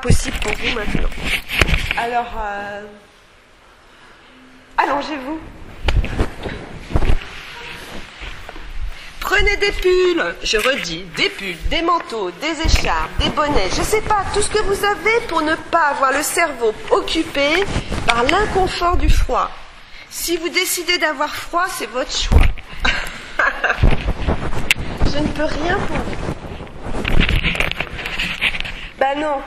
possible pour vous maintenant. Alors, euh, allongez-vous. Prenez des pulls, je redis, des pulls, des manteaux, des écharpes, des bonnets, je ne sais pas, tout ce que vous avez pour ne pas avoir le cerveau occupé par l'inconfort du froid. Si vous décidez d'avoir froid, c'est votre choix. je ne peux rien pour vous. Ben non,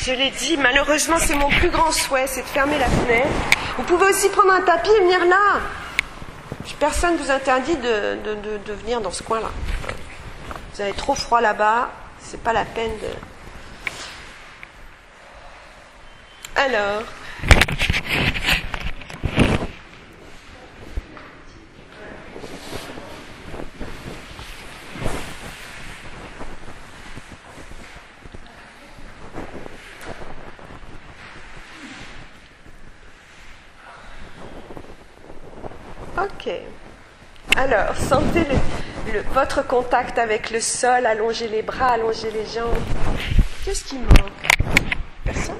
je l'ai dit, malheureusement, c'est mon plus grand souhait, c'est de fermer la fenêtre. Vous pouvez aussi prendre un tapis et venir là. Personne ne vous interdit de, de, venir dans ce coin-là. Vous avez trop froid là-bas, c'est pas la peine de. Alors, Ok. Alors, sentez votre contact avec le sol, allongez les bras, allongez les jambes. Qu'est-ce qui manque? Personne?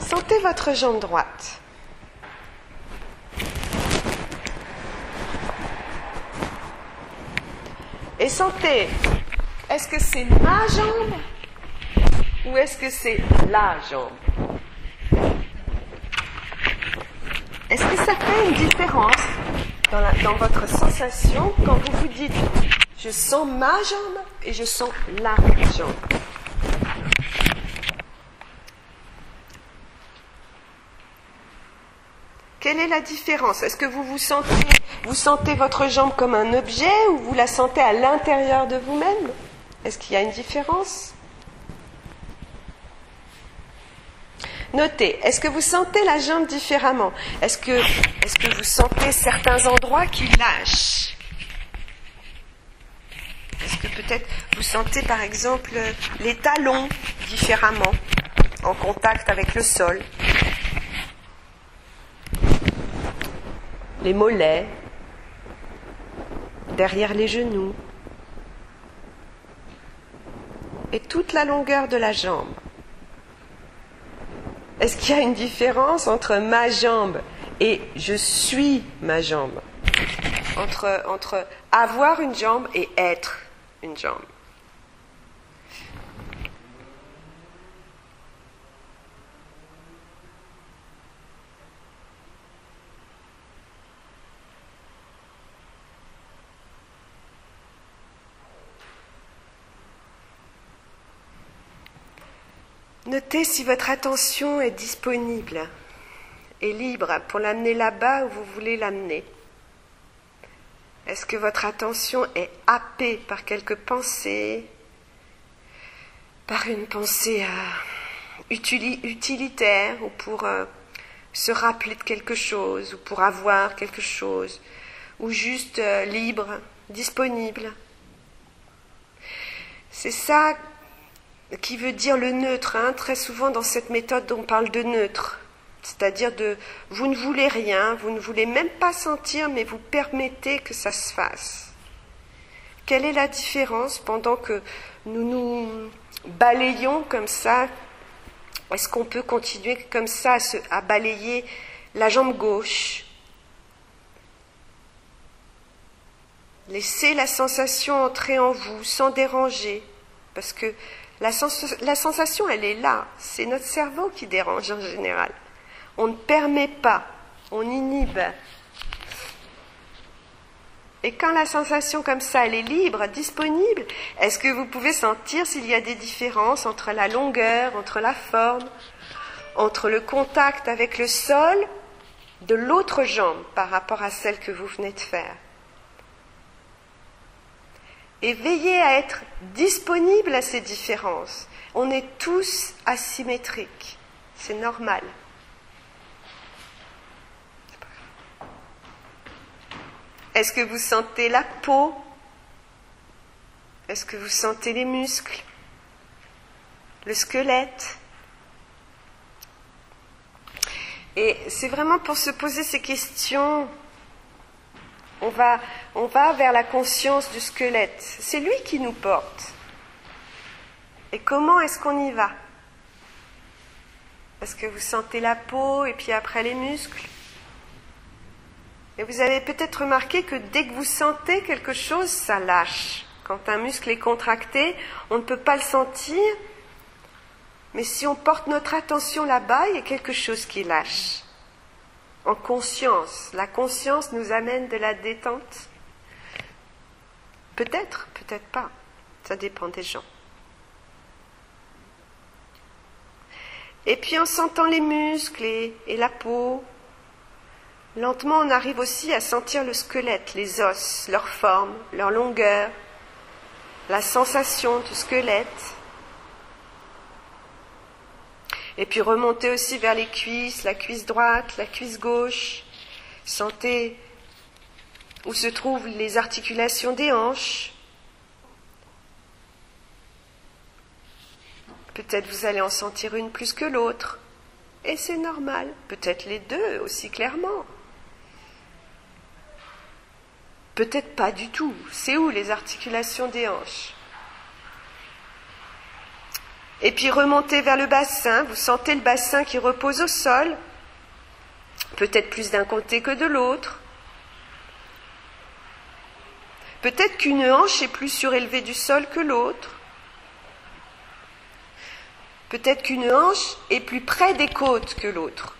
Sentez votre jambe droite. Et sentez, est-ce que c'est ma jambe? Ou est-ce que c'est la jambe Est-ce que ça fait une différence dans, votre sensation quand vous vous dites je sens ma jambe et je sens la jambe? Quelle est la différence? Est-ce que vous vous sentez, vous sentez votre jambe comme un objet ou vous la sentez à l'intérieur de vous-même? Est-ce qu'il y a une différence? Notez, est-ce que vous sentez la jambe différemment? Est-ce que, vous sentez certains endroits qui lâchent? Est-ce que peut-être vous sentez par exemple les talons différemment en contact avec le sol? Les mollets, derrière les genoux. Et toute la longueur de la jambe. Est-ce qu'il y a une différence entre ma jambe et je suis ma jambe? Entre, entre avoir une jambe et être une jambe Si votre attention est disponible et libre pour l'amener là-bas où vous voulez l'amener. Est-ce que votre attention est happée par quelque pensée, par une pensée euh, utilitaire ou pour euh, se rappeler de quelque chose ou pour avoir quelque chose ou juste euh, libre, disponible? C'est ça qui veut dire le neutre. Hein. Très souvent dans cette méthode, on parle de neutre, c'est-à-dire de vous ne voulez rien, vous ne voulez même pas sentir, mais vous permettez que ça se fasse. Quelle est la différence pendant que nous nous balayons comme ça? Est-ce qu'on peut continuer comme ça à, à balayer la jambe gauche? Laissez la sensation entrer en vous sans déranger, parce que la, sensation, elle est là. C'est notre cerveau qui dérange en général. On ne permet pas, on inhibe. Et quand la sensation comme ça, elle est libre, disponible, est-ce que vous pouvez sentir s'il y a des différences entre la longueur, entre la forme, entre le contact avec le sol de l'autre jambe par rapport à celle que vous venez de faire? Et veillez à être disponible à ces différences. On est tous asymétriques, c'est normal. Est-ce que vous sentez la peau? Est-ce que vous sentez les muscles? Le squelette? Et c'est vraiment pour se poser ces questions On va, vers la conscience du squelette. C'est lui qui nous porte. Et comment est-ce qu'on y va? Parce que vous sentez la peau et puis après les muscles. Et vous avez peut-être remarqué que dès que vous sentez quelque chose, ça lâche. Quand un muscle est contracté, on ne peut pas le sentir, mais si on porte notre attention là-bas, il y a quelque chose qui lâche. En conscience. La conscience nous amène de la détente. Peut-être, peut-être pas. Ça dépend des gens. Et puis en sentant les muscles et, la peau, lentement on arrive aussi à sentir le squelette, les os, leur forme, leur longueur, la sensation du squelette. Et puis remonter aussi vers les cuisses, la cuisse droite, la cuisse gauche. Sentez où se trouvent les articulations des hanches. Peut-être vous allez en sentir une plus que l'autre. Et c'est normal. Peut-être les deux aussi clairement. Peut-être pas du tout. C'est où les articulations des hanches? Et puis remontez vers le bassin. Vous sentez le bassin qui repose au sol. Peut-être plus d'un côté que de l'autre. Peut-être qu'une hanche est plus surélevée du sol que l'autre. Peut-être qu'une hanche est plus près des côtes que l'autre.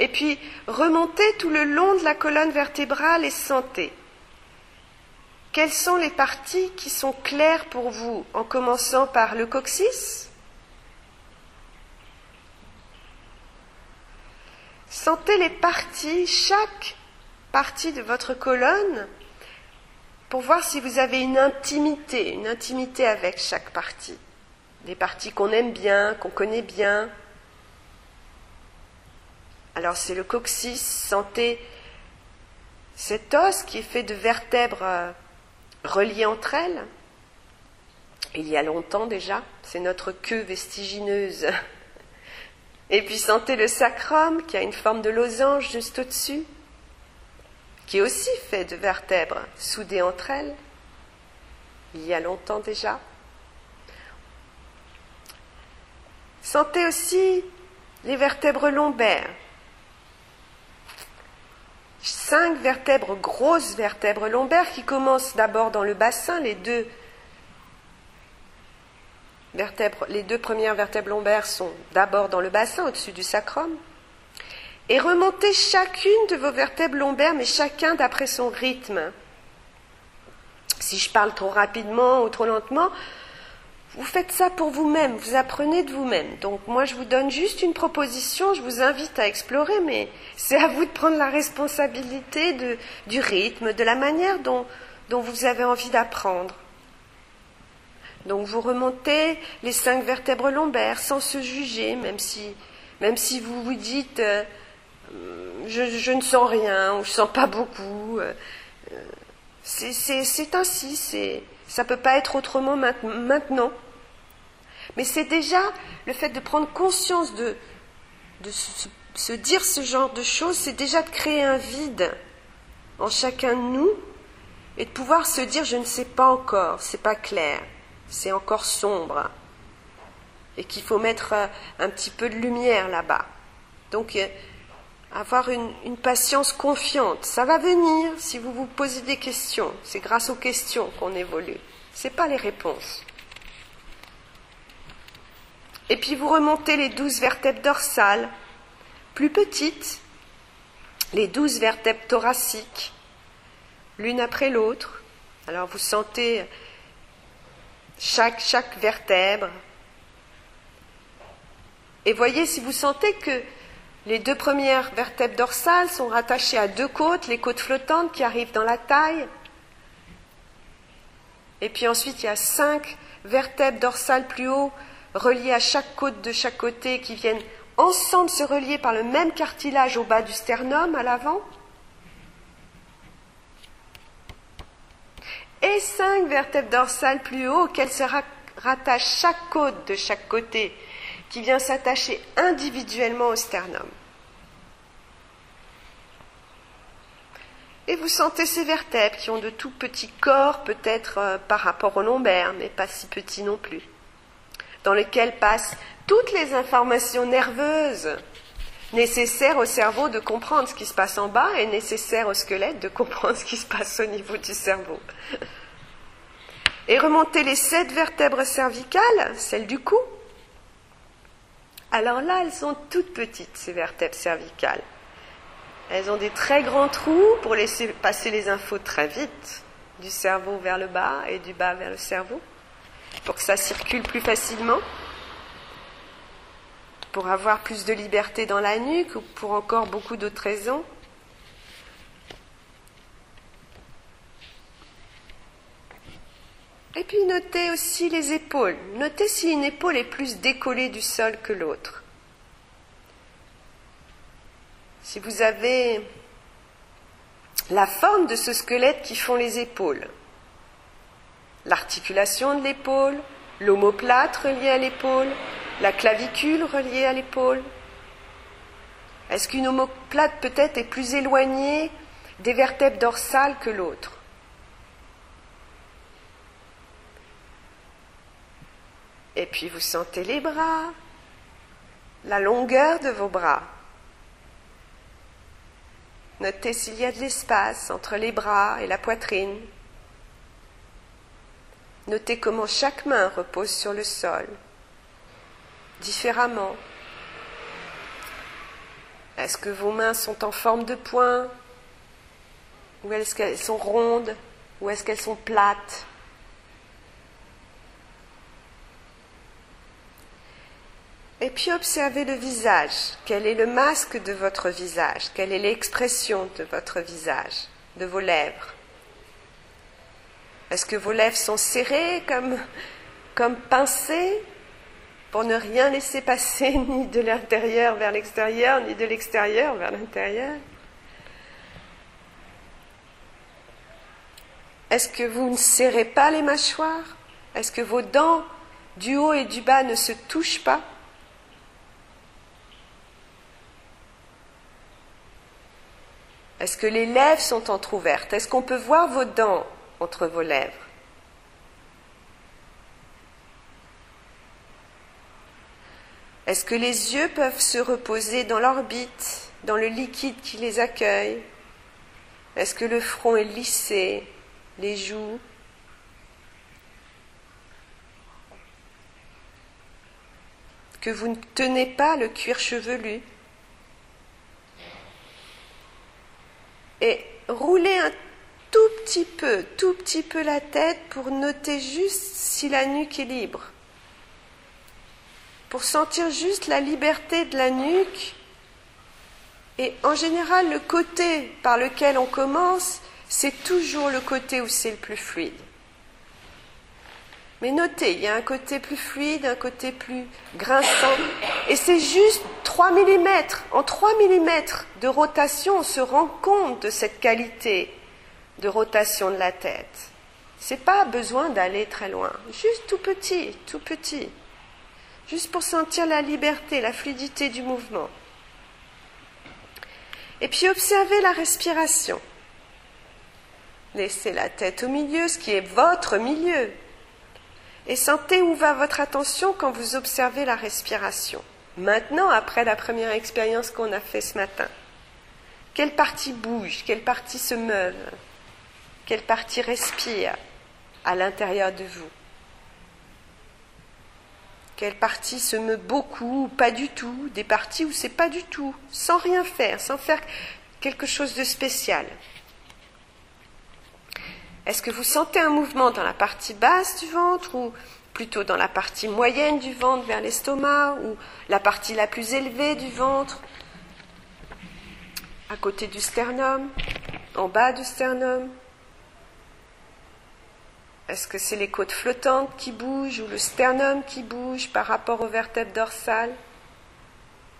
Et puis remontez tout le long de la colonne vertébrale et sentez. Quelles sont les parties qui sont claires pour vous, en commençant par le coccyx? Sentez les parties, chaque partie de votre colonne, pour voir si vous avez une intimité, une intimité avec chaque partie. Des parties qu'on aime bien, qu'on connaît bien, alors c'est le coccyx, sentez cet os qui est fait de vertèbres euh, reliées entre elles. Il y a longtemps déjà, c'est notre queue vestigineuse. Et puis sentez le sacrum qui a une forme de losange juste au-dessus, qui est aussi fait de vertèbres soudées entre elles. Il y a longtemps déjà. Sentez aussi les vertèbres lombaires cinq vertèbres, grosses vertèbres lombaires qui commencent d'abord dans le bassin, les deux vertèbres, les deux premières vertèbres lombaires sont d'abord dans le bassin, au-dessus du sacrum. Et remontez chacune de vos vertèbres lombaires, mais chacun d'après son rythme. Si je parle trop rapidement ou trop lentement, vous faites ça pour vous-même, vous apprenez de vous-même. Donc moi, je vous donne juste une proposition, je vous invite à explorer, mais c'est à vous de prendre la responsabilité du rythme, de la manière dont, vous avez envie d'apprendre. Donc vous remontez les cinq vertèbres lombaires sans se juger, même si, même si vous vous dites euh, je, je, ne sens rien ou je sens pas beaucoup. Euh, c'est ainsi, ça ne peut pas être autrement maintenant. Mais c'est déjà le fait de prendre conscience de, se, dire ce genre de choses, c'est déjà de créer un vide en chacun de nous et de pouvoir se dire je ne sais pas encore, c'est pas clair, c'est encore sombre et qu'il faut mettre un petit peu de lumière là-bas. Donc euh, avoir une, une, patience confiante. Ça va venir si vous vous posez des questions. C'est grâce aux questions qu'on évolue. Ce n'est pas les réponses. Et puis vous remontez les douze vertèbres dorsales, plus petites, les douze vertèbres thoraciques, l'une après l'autre. Alors vous sentez chaque, chaque vertèbre. Et voyez si vous sentez que les deux premières vertèbres dorsales sont rattachées à deux côtes, les côtes flottantes qui arrivent dans la taille. Et puis ensuite, il y a cinq vertèbres dorsales plus haut, reliées à chaque côte de chaque côté, qui viennent ensemble se relier par le même cartilage au bas du sternum, à l'avant. Et cinq vertèbres dorsales plus haut, auxquelles se rattachent chaque côte de chaque côté, qui vient s'attacher individuellement au sternum. Et vous sentez ces vertèbres qui ont de tout petits corps, peut-être euh, par rapport au lombaire, mais pas si petits non plus, dans lesquels passent toutes les informations nerveuses nécessaires au cerveau de comprendre ce qui se passe en bas et nécessaires au squelette de comprendre ce qui se passe au niveau du cerveau. Et remonter les sept vertèbres cervicales, celles du cou. Alors là, elles sont toutes petites, ces vertèbres cervicales. Elles ont des très grands trous pour laisser passer les infos très vite, du cerveau vers le bas et du bas vers le cerveau, pour que ça circule plus facilement pour avoir plus de liberté dans la nuque ou pour encore beaucoup d'autres raisons. Et puis notez aussi les épaules. Notez si une épaule est plus décollée du sol que l'autre. Si vous avez la forme de ce squelette qui font les épaules, l'articulation de l'épaule, l'omoplate relié à l'épaule, la clavicule reliée à l'épaule Est-ce qu'une omoplate peut-être est plus éloignée des vertèbres dorsales que l'autre? Et puis vous sentez les bras, la longueur de vos bras. Notez s'il y a de l'espace entre les bras et la poitrine. Notez comment chaque main repose sur le sol. Différemment. Est-ce que vos mains sont en forme de poing? Ou est-ce qu'elles sont rondes? Ou est-ce qu'elles sont plates? Et puis observez le visage. Quel est le masque de votre visage? Quelle est l'expression de votre visage, de vos lèvres? Est-ce que vos lèvres sont serrées comme, pincées pour ne rien laisser passer ni de l'intérieur vers l'extérieur, ni de l'extérieur vers l'intérieur? Est-ce que vous ne serrez pas les mâchoires? Est-ce que vos dents du haut et du bas ne se touchent pas? Est-ce que les lèvres sont entr'ouvertes? Est-ce qu'on peut voir vos dents entre vos lèvres. Est-ce que les yeux peuvent se reposer dans l'orbite, dans le liquide qui les accueille? Est-ce que le front est lissé, les joues? Que vous ne tenez pas le cuir chevelu? Et roulez un tout petit peu, tout petit peu la tête pour noter juste si la nuque est libre pour sentir juste la liberté de la nuque. Et en général, le côté par lequel on commence, c'est toujours le côté où c'est le plus fluide. Mais notez, il y a un côté plus fluide, un côté plus grinçant. Et c'est juste 3 mm. En 3 mm de rotation, on se rend compte de cette qualité de rotation de la tête. C'est pas besoin d'aller très loin. Juste tout petit, tout petit juste pour sentir la liberté, la fluidité du mouvement. Et puis observez la respiration. Laissez la tête au milieu, ce qui est votre milieu. Et sentez où va votre attention quand vous observez la respiration. Maintenant, après la première expérience qu'on a faite ce matin, quelle partie bouge, quelle partie se meuvent, quelle partie respire à l'intérieur de vous. Quelle partie se meut beaucoup ou pas du tout, des parties où c'est pas du tout, sans rien faire, sans faire quelque chose de spécial. Est-ce que vous sentez un mouvement dans la partie basse du ventre ou plutôt dans la partie moyenne du ventre vers l'estomac ou la partie la plus élevée du ventre? À côté du sternum, en bas du sternum est-ce que c'est les côtes flottantes qui bougent ou le sternum qui bouge par rapport aux vertèbres dorsales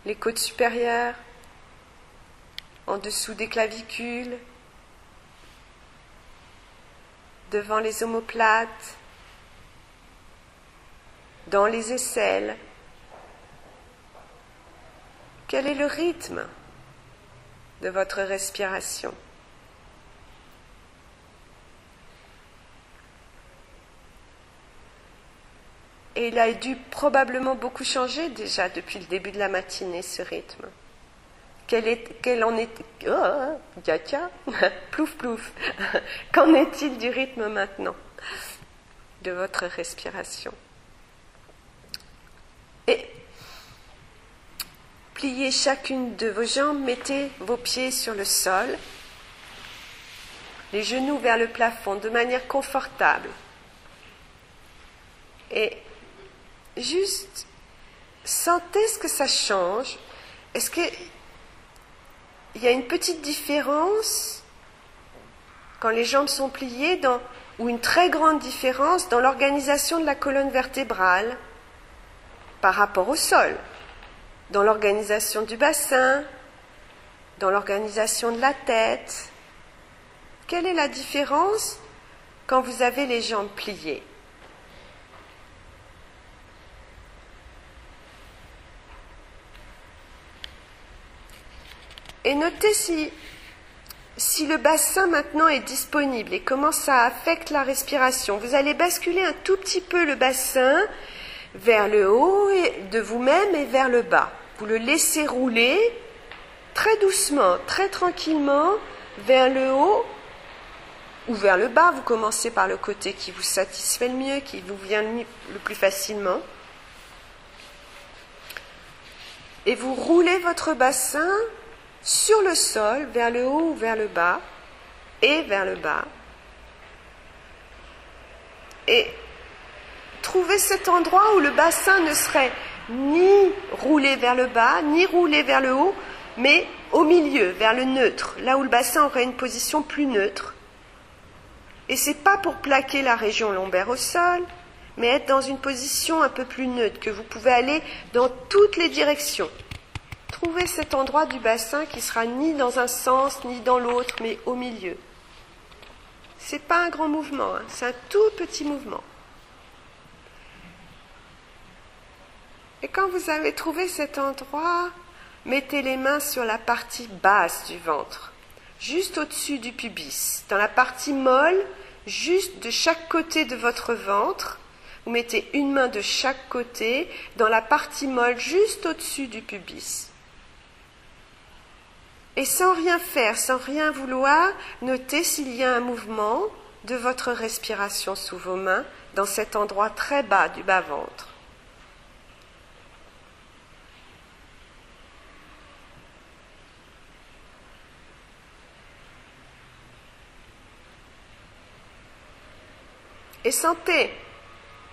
Les côtes supérieures? En dessous des clavicules? Devant les omoplates? Dans les aisselles? Quel est le rythme de votre respiration? Et il a dû probablement beaucoup changer déjà depuis le début de la matinée, ce rythme. Quel, en est... Oh, plouf plouf. Qu'en est-il du rythme maintenant de votre respiration? Et pliez chacune de vos jambes, mettez vos pieds sur le sol, les genoux vers le plafond de manière confortable. Et juste sentez ce que ça change. Est-ce qu'il y a une petite différence quand les jambes sont pliées ou une très grande différence dans l'organisation de la colonne vertébrale par rapport au sol, dans l'organisation du bassin, dans l'organisation de la tête? Quelle est la différence quand vous avez les jambes pliées? Et notez si, si le bassin maintenant est disponible et comment ça affecte la respiration. Vous allez basculer un tout petit peu le bassin vers le haut de vous-même et vers le bas. Vous le laissez rouler très doucement, très tranquillement vers le haut ou vers le bas. Vous commencez par le côté qui vous satisfait le mieux, qui vous vient le plus facilement. Et vous roulez votre bassin sur le sol, vers le haut ou vers le bas, et vers le bas. Et trouver cet endroit où le bassin ne serait ni roulé vers le bas, ni roulé vers le haut, mais au milieu, vers le neutre, là où le bassin aurait une position plus neutre. Et c'est pas pour plaquer la région lombaire au sol, mais être dans une position un peu plus neutre, que vous pouvez aller dans toutes les directions. Trouvez cet endroit du bassin qui sera ni dans un sens ni dans l'autre, mais au milieu. C'est pas un grand mouvement, hein, c'est un tout petit mouvement. Et quand vous avez trouvé cet endroit, mettez les mains sur la partie basse du ventre, juste au-dessus du pubis, dans la partie molle, juste de chaque côté de votre ventre. Vous mettez une main de chaque côté dans la partie molle, juste au-dessus du pubis. Et sans rien faire, sans rien vouloir, notez s'il y a un mouvement de votre respiration sous vos mains dans cet endroit très bas du bas-ventre. Et sentez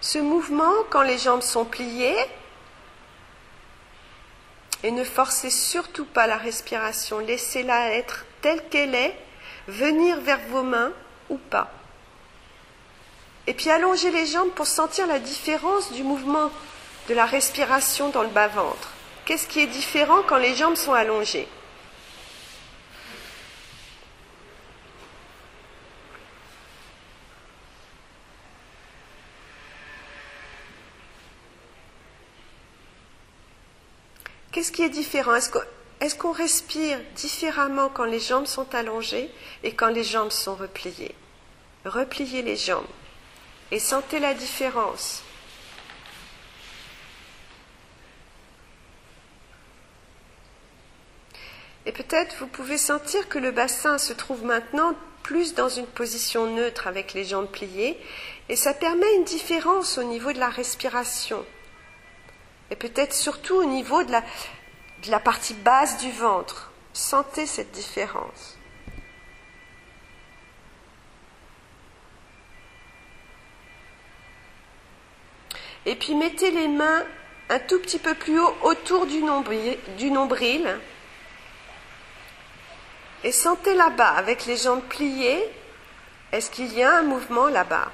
ce mouvement quand les jambes sont pliées et ne forcez surtout pas la respiration, laissez-la être telle qu'elle est, venir vers vos mains ou pas. Et puis allongez les jambes pour sentir la différence du mouvement de la respiration dans le bas-ventre. Qu'est-ce qui est différent quand les jambes sont allongées? Qu'est-ce qui est différent? Est-ce qu'on respire différemment quand les jambes sont allongées et quand les jambes sont repliées? Repliez les jambes. Et sentez la différence. Et peut-être vous pouvez sentir que le bassin se trouve maintenant plus dans une position neutre avec les jambes pliées et ça permet une différence au niveau de la respiration et peut-être surtout au niveau de la, partie basse du ventre. Sentez cette différence. Et puis mettez les mains un tout petit peu plus haut autour du nombril. Et sentez là-bas, avec les jambes pliées, est-ce qu'il y a un mouvement là-bas?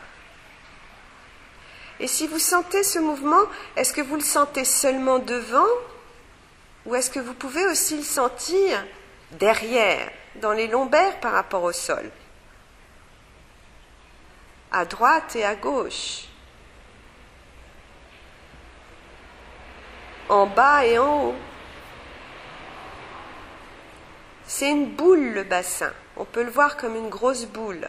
Et si vous sentez ce mouvement, est-ce que vous le sentez seulement devant ou est-ce que vous pouvez aussi le sentir derrière, dans les lombaires par rapport au sol? À droite et à gauche En bas et en haut C'est une boule le bassin. On peut le voir comme une grosse boule.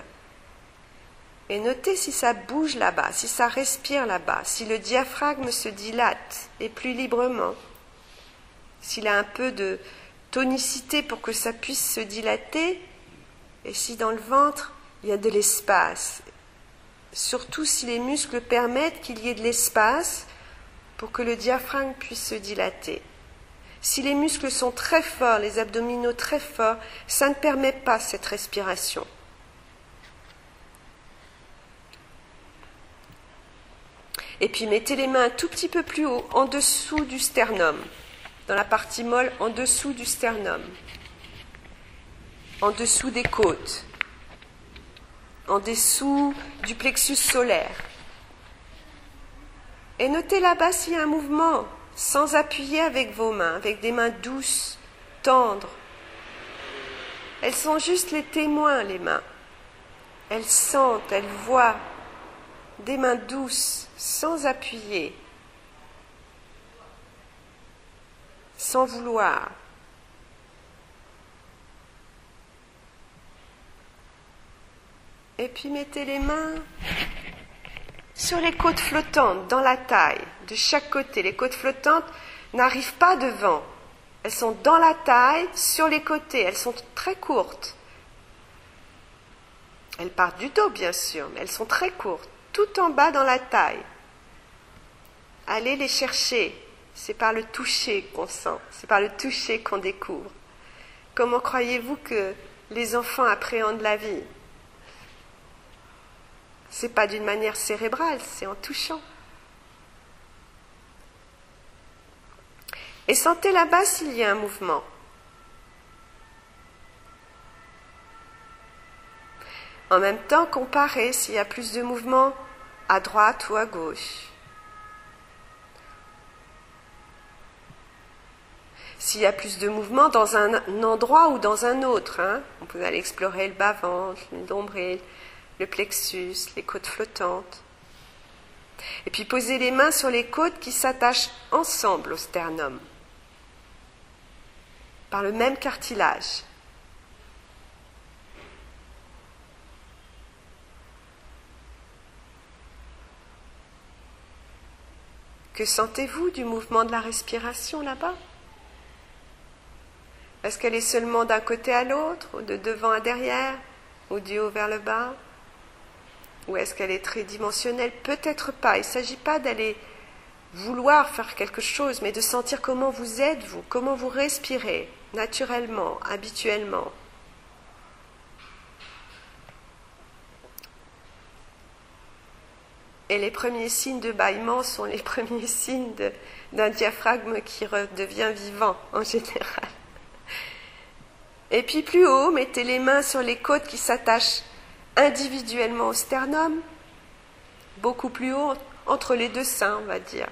Et notez si ça bouge là-bas, si ça respire là-bas, si le diaphragme se dilate et plus librement, s'il a un peu de tonicité pour que ça puisse se dilater, et si dans le ventre il y a de l'espace, surtout si les muscles permettent qu'il y ait de l'espace pour que le diaphragme puisse se dilater. Si les muscles sont très forts, les abdominaux très forts, ça ne permet pas cette respiration. Et puis mettez les mains un tout petit peu plus haut, en dessous du sternum, dans la partie molle, en dessous du sternum, en dessous des côtes, en dessous du plexus solaire. Et notez là-bas s'il y a un mouvement, sans appuyer avec vos mains, avec des mains douces, tendres. Elles sont juste les témoins, les mains. Elles sentent, elles voient des mains douces, sans appuyer, sans vouloir. Et puis mettez les mains sur les côtes flottantes, dans la taille, de chaque côté. Les côtes flottantes n'arrivent pas devant. Elles sont dans la taille, sur les côtés. Elles sont très courtes. Elles partent du dos, bien sûr, mais elles sont très courtes, tout en bas dans la taille. Allez les chercher. C'est par le toucher qu'on sent, c'est par le toucher qu'on découvre. Comment croyez-vous que les enfants appréhendent la vie? C'est pas d'une manière cérébrale, c'est en touchant. Et sentez là-bas s'il y a un mouvement. En même temps, comparez s'il y a plus de mouvement à droite ou à gauche. S'il y a plus de mouvement dans un endroit ou dans un autre, hein. on peut aller explorer le bas-ventre, le le plexus, les côtes flottantes. Et puis poser les mains sur les côtes qui s'attachent ensemble au sternum par le même cartilage. Que sentez-vous du mouvement de la respiration là-bas? Est-ce qu'elle est seulement d'un côté à l'autre, ou de devant à derrière, ou du haut vers le bas? Ou est-ce qu'elle est tridimensionnelle? Peut-être pas. Il ne s'agit pas d'aller vouloir faire quelque chose, mais de sentir comment vous êtes, vous, comment vous respirez, naturellement, habituellement. Et les premiers signes de bâillement sont les premiers signes d'un diaphragme qui redevient vivant en général. Et puis plus haut, mettez les mains sur les côtes qui s'attachent individuellement au sternum, beaucoup plus haut, entre les deux seins, on va dire.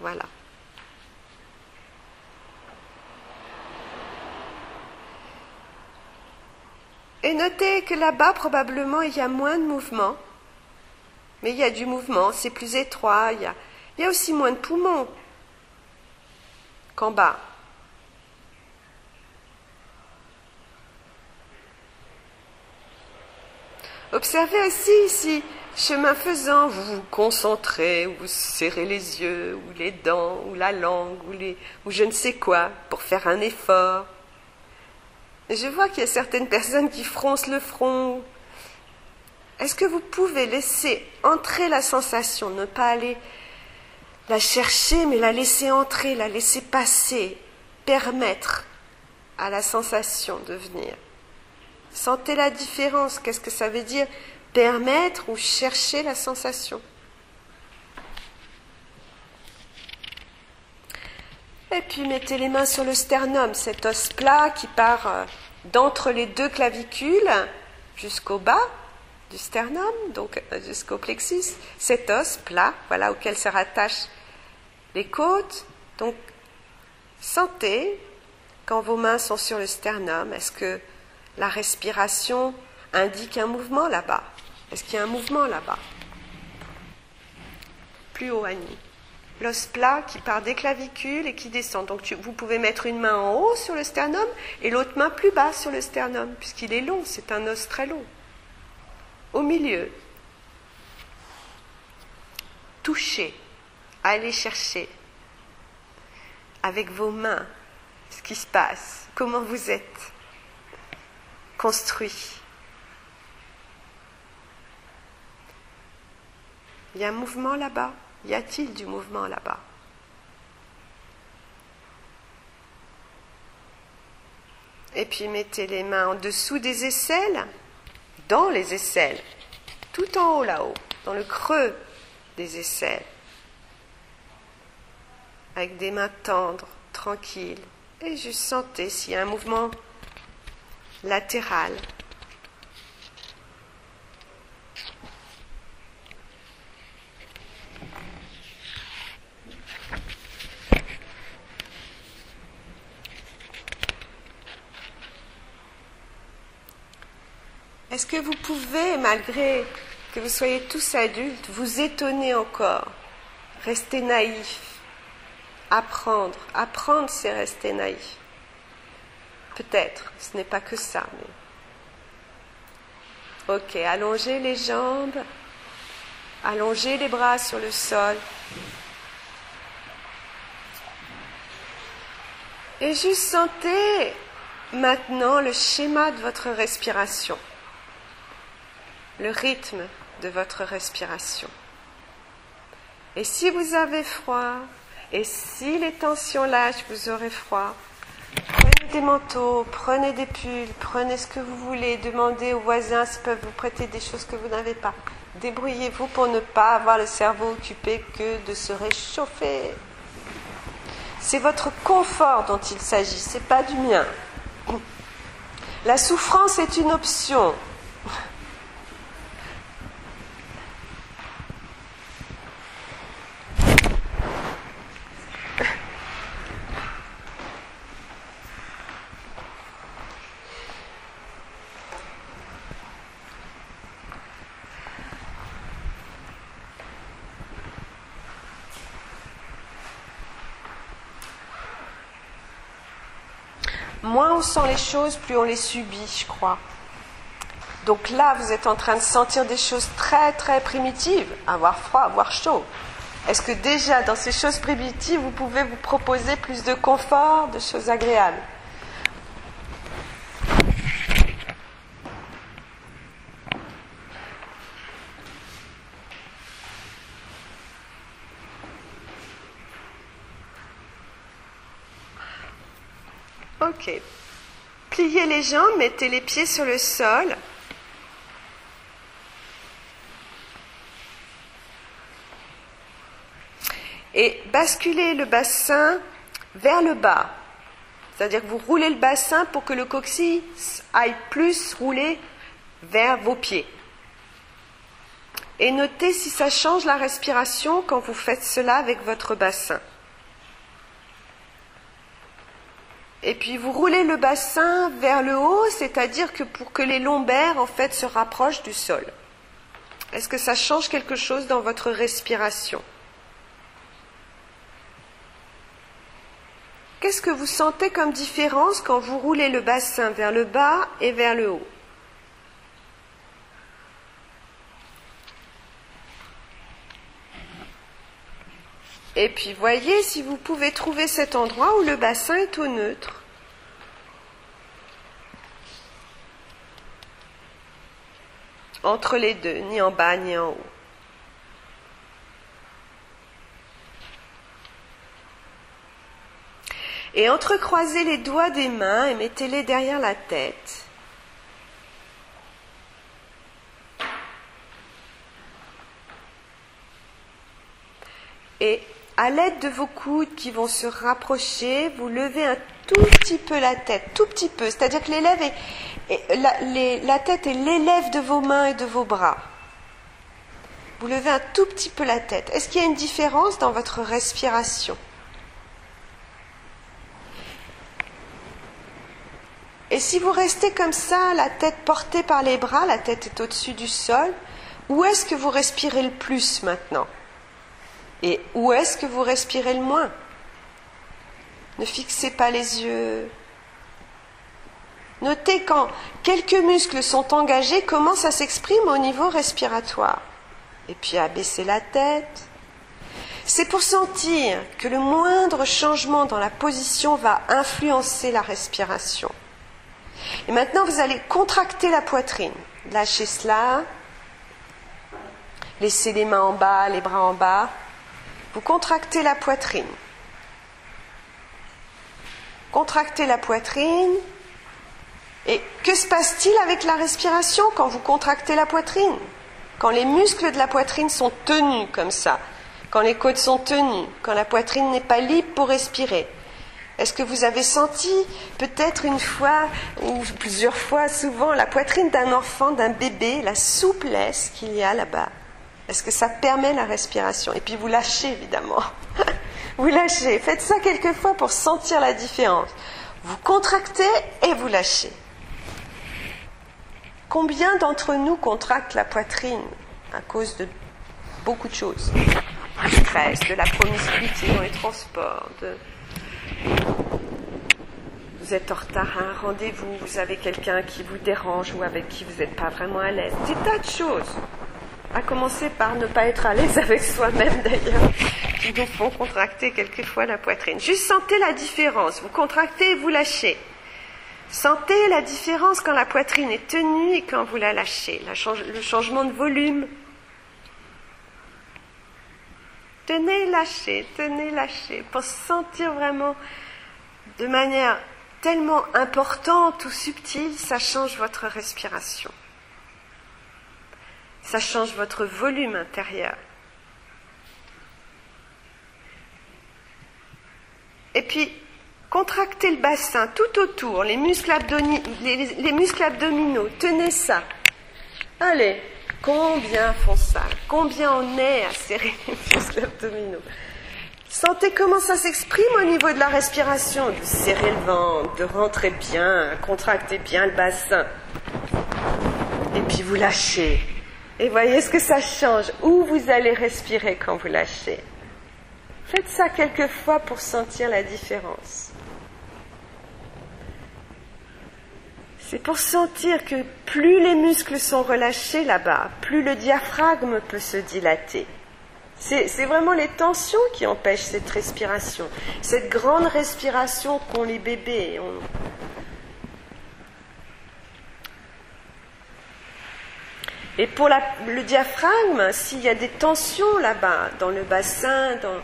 Voilà. Et notez que là-bas, probablement, il y a moins de mouvement. Mais il y a du mouvement, c'est plus étroit, il y a, il y a aussi moins de poumons qu'en bas. Observez aussi si, chemin faisant, vous vous concentrez, ou vous serrez les yeux, ou les dents, ou la langue, ou je ne sais quoi, pour faire un effort. je vois qu'il y a certaines personnes qui froncent le front. Est-ce que vous pouvez laisser entrer la sensation, ne pas aller la chercher, mais la laisser entrer, la laisser passer, permettre à la sensation de venir? Sentez la différence. Qu'est-ce que ça veut dire Permettre ou chercher la sensation? Et puis mettez les mains sur le sternum, cet os plat qui part euh, d'entre les deux clavicules jusqu'au bas du sternum, donc euh, jusqu'au plexus, cet os plat, voilà auquel se rattachent les côtes. Donc sentez quand vos mains sont sur le sternum, est-ce que la respiration indique un mouvement là-bas. Est-ce qu'il y a un mouvement là-bas? Plus haut, Annie. l'os plat qui part des clavicules et qui descend. Donc vous pouvez mettre une main en haut sur le sternum et l'autre main plus bas sur le sternum, puisqu'il est long, c'est un os très long. Au milieu, touchez, allez chercher avec vos mains ce qui se passe, comment vous êtes construit. Il y a un mouvement là-bas. Y a-t-il du mouvement là-bas? Et puis mettez les mains en dessous des aisselles, dans les aisselles, tout en haut là-haut, dans le creux des aisselles, avec des mains tendres, tranquilles, et juste sentez s'il y a un mouvement latéral Est-ce que vous pouvez, malgré que vous soyez tous adultes, vous étonner encore, rester naïf, apprendre Apprendre, c'est rester naïf. Peut-être, ce n'est pas que ça. Mais... Ok, allongez les jambes, allongez les bras sur le sol. Et juste sentez maintenant le schéma de votre respiration le rythme de votre respiration. Et si vous avez froid, et si les tensions lâchent, vous aurez froid, prenez des manteaux, prenez des pulls, prenez ce que vous voulez, demandez aux voisins s'ils peuvent vous prêter des choses que vous n'avez pas. Débrouillez-vous pour ne pas avoir le cerveau occupé que de se réchauffer. C'est votre confort dont il s'agit, c'est pas du mien. La souffrance est une option, moins on sent les choses, plus on les subit, je crois. Donc là, vous êtes en train de sentir des choses très très primitives, avoir froid, avoir chaud. Est-ce que déjà dans ces choses primitives, vous pouvez vous proposer plus de confort, de choses agréables? Ok. Les jambes, mettez les pieds sur le sol. Et basculez le bassin vers le bas. C'est-à-dire que vous roulez le bassin pour que le coccyx aille plus rouler vers vos pieds. Et notez si ça change la respiration quand vous faites cela avec votre bassin. Et puis vous roulez le bassin vers le haut, c'est-à-dire que pour que les lombaires en fait se rapprochent du sol. Est-ce que ça change quelque chose dans votre respiration? Qu'est-ce que vous sentez comme différence quand vous roulez le bassin vers le bas et vers le haut? Et puis voyez si vous pouvez trouver cet endroit où le bassin est au neutre. Entre les deux, ni en bas ni en haut. Et entrecroisez les doigts des mains et mettez-les derrière la tête. Et à l'aide de vos coudes qui vont se rapprocher, vous levez un tout petit peu la tête, tout petit peu. C'est-à-dire que l'élève la, tête est l'élève de vos mains et de vos bras. Vous levez un tout petit peu la tête. Est-ce qu'il y a une différence dans votre respiration? Et si vous restez comme ça, la tête portée par les bras, la tête est au-dessus du sol, où est-ce que vous respirez le plus maintenant? Et où est-ce que vous respirez le moins? Ne fixez pas les yeux. Notez quand quelques muscles sont engagés, comment ça s'exprime au niveau respiratoire. Et puis abaisser la tête. C'est pour sentir que le moindre changement dans la position va influencer la respiration. Et maintenant, vous allez contracter la poitrine. Lâchez cela. Laissez les mains en bas, les bras en bas. Vous contractez la poitrine. Contractez la poitrine. Et que se passe-t-il avec la respiration quand vous contractez la poitrine? Quand les muscles de la poitrine sont tenus comme ça, quand les côtes sont tenues, quand la poitrine n'est pas libre pour respirer. Est-ce que vous avez senti peut-être une fois ou plusieurs fois souvent la poitrine d'un enfant, d'un bébé, la souplesse qu'il y a là-bas? Est-ce que ça permet la respiration Et puis vous lâchez évidemment. vous lâchez. Faites ça quelquefois pour sentir la différence. Vous contractez et vous lâchez. Combien d'entre nous contractent la poitrine à cause de beaucoup de choses? Du stress, de la promiscuité dans les transports, de vous êtes en retard à un rendez-vous, vous avez quelqu'un qui vous dérange ou avec qui vous n'êtes pas vraiment à l'aise. Des tas de choses. À commencer par ne pas être à l'aise avec soi-même d'ailleurs, qui nous font contracter quelquefois la poitrine. Juste sentez la différence. Vous contractez et vous lâchez. Sentez la différence quand la poitrine est tenue et quand vous la lâchez. le changement de volume. Tenez, lâchez, tenez, lâchez, pour sentir vraiment de manière tellement importante ou subtile, ça change votre respiration. Ça change votre volume intérieur. Et puis, contractez le bassin tout autour, les muscles, les muscles abdominaux, tenez ça. Allez, combien font ça? Combien on est à serrer les muscles abdominaux? Sentez comment ça s'exprime au niveau de la respiration, de serrer le ventre, de rentrer bien, contracter bien le bassin. Et puis vous lâchez. Et voyez ce que ça change, où vous allez respirer quand vous lâchez. Faites ça quelques fois pour sentir la différence. C'est pour sentir que plus les muscles sont relâchés là-bas, plus le diaphragme peut se dilater. C'est vraiment les tensions qui empêchent cette respiration, cette grande respiration qu'ont les bébés. Et pour le diaphragme, s'il y a des tensions là-bas, dans le bassin, dans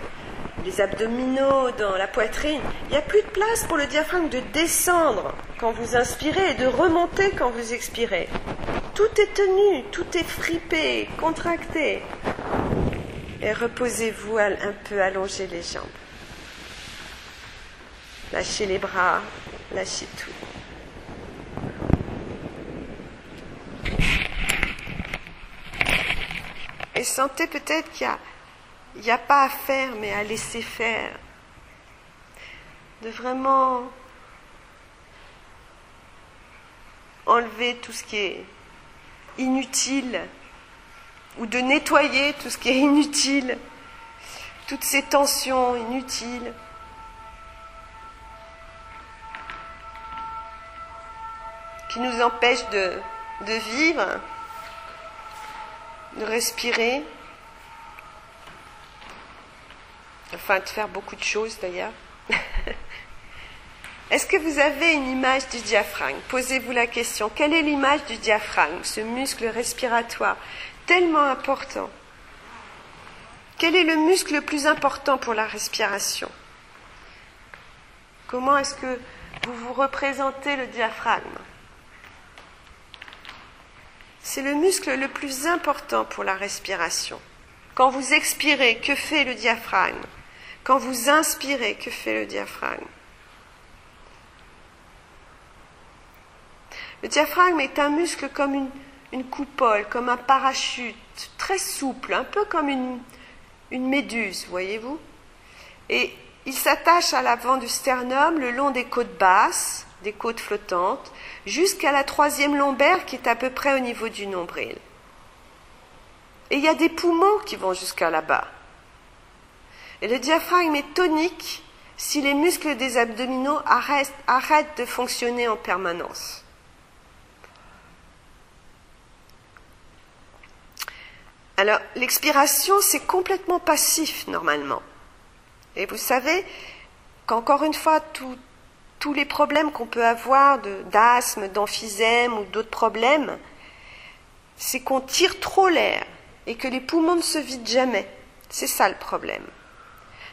les abdominaux, dans la poitrine, il n'y a plus de place pour le diaphragme de descendre quand vous inspirez et de remonter quand vous expirez. Tout est tenu, tout est fripé, contracté et reposez-vous un peu, allongez les jambes. Lâchez les bras, lâchez tout. Et sentez peut-être qu'il n'y a, pas à faire, mais à laisser faire. De vraiment enlever tout ce qui est inutile ou de nettoyer tout ce qui est inutile, toutes ces tensions inutiles. qui nous empêchent de vivre, de respirer, enfin de faire beaucoup de choses d'ailleurs. Est-ce que vous avez une image du diaphragme? Posez-vous la question, quelle est l'image du diaphragme, ce muscle respiratoire tellement important? Quel est le muscle le plus important pour la respiration? Comment est-ce que vous vous représentez le diaphragme? C'est le muscle le plus important pour la respiration. Quand vous expirez, que fait le diaphragme? Quand vous inspirez, que fait le diaphragme? Le diaphragme est un muscle comme une, coupole, comme un parachute, très souple, un peu comme une méduse, voyez-vous? Et il s'attache à l'avant du sternum, le long des côtes basses, des côtes flottantes, jusqu'à la troisième lombaire qui est à peu près au niveau du nombril. Et il y a des poumons qui vont jusqu'à là-bas. Et le diaphragme est tonique si les muscles des abdominaux arrêtent, arrêtent de fonctionner en permanence. Alors, l'expiration, c'est complètement passif normalement. Et vous savez qu'encore une fois, tous les problèmes qu'on peut avoir d'asthme, d'emphysème ou d'autres problèmes, c'est qu'on tire trop l'air et que les poumons ne se vident jamais. C'est ça le problème.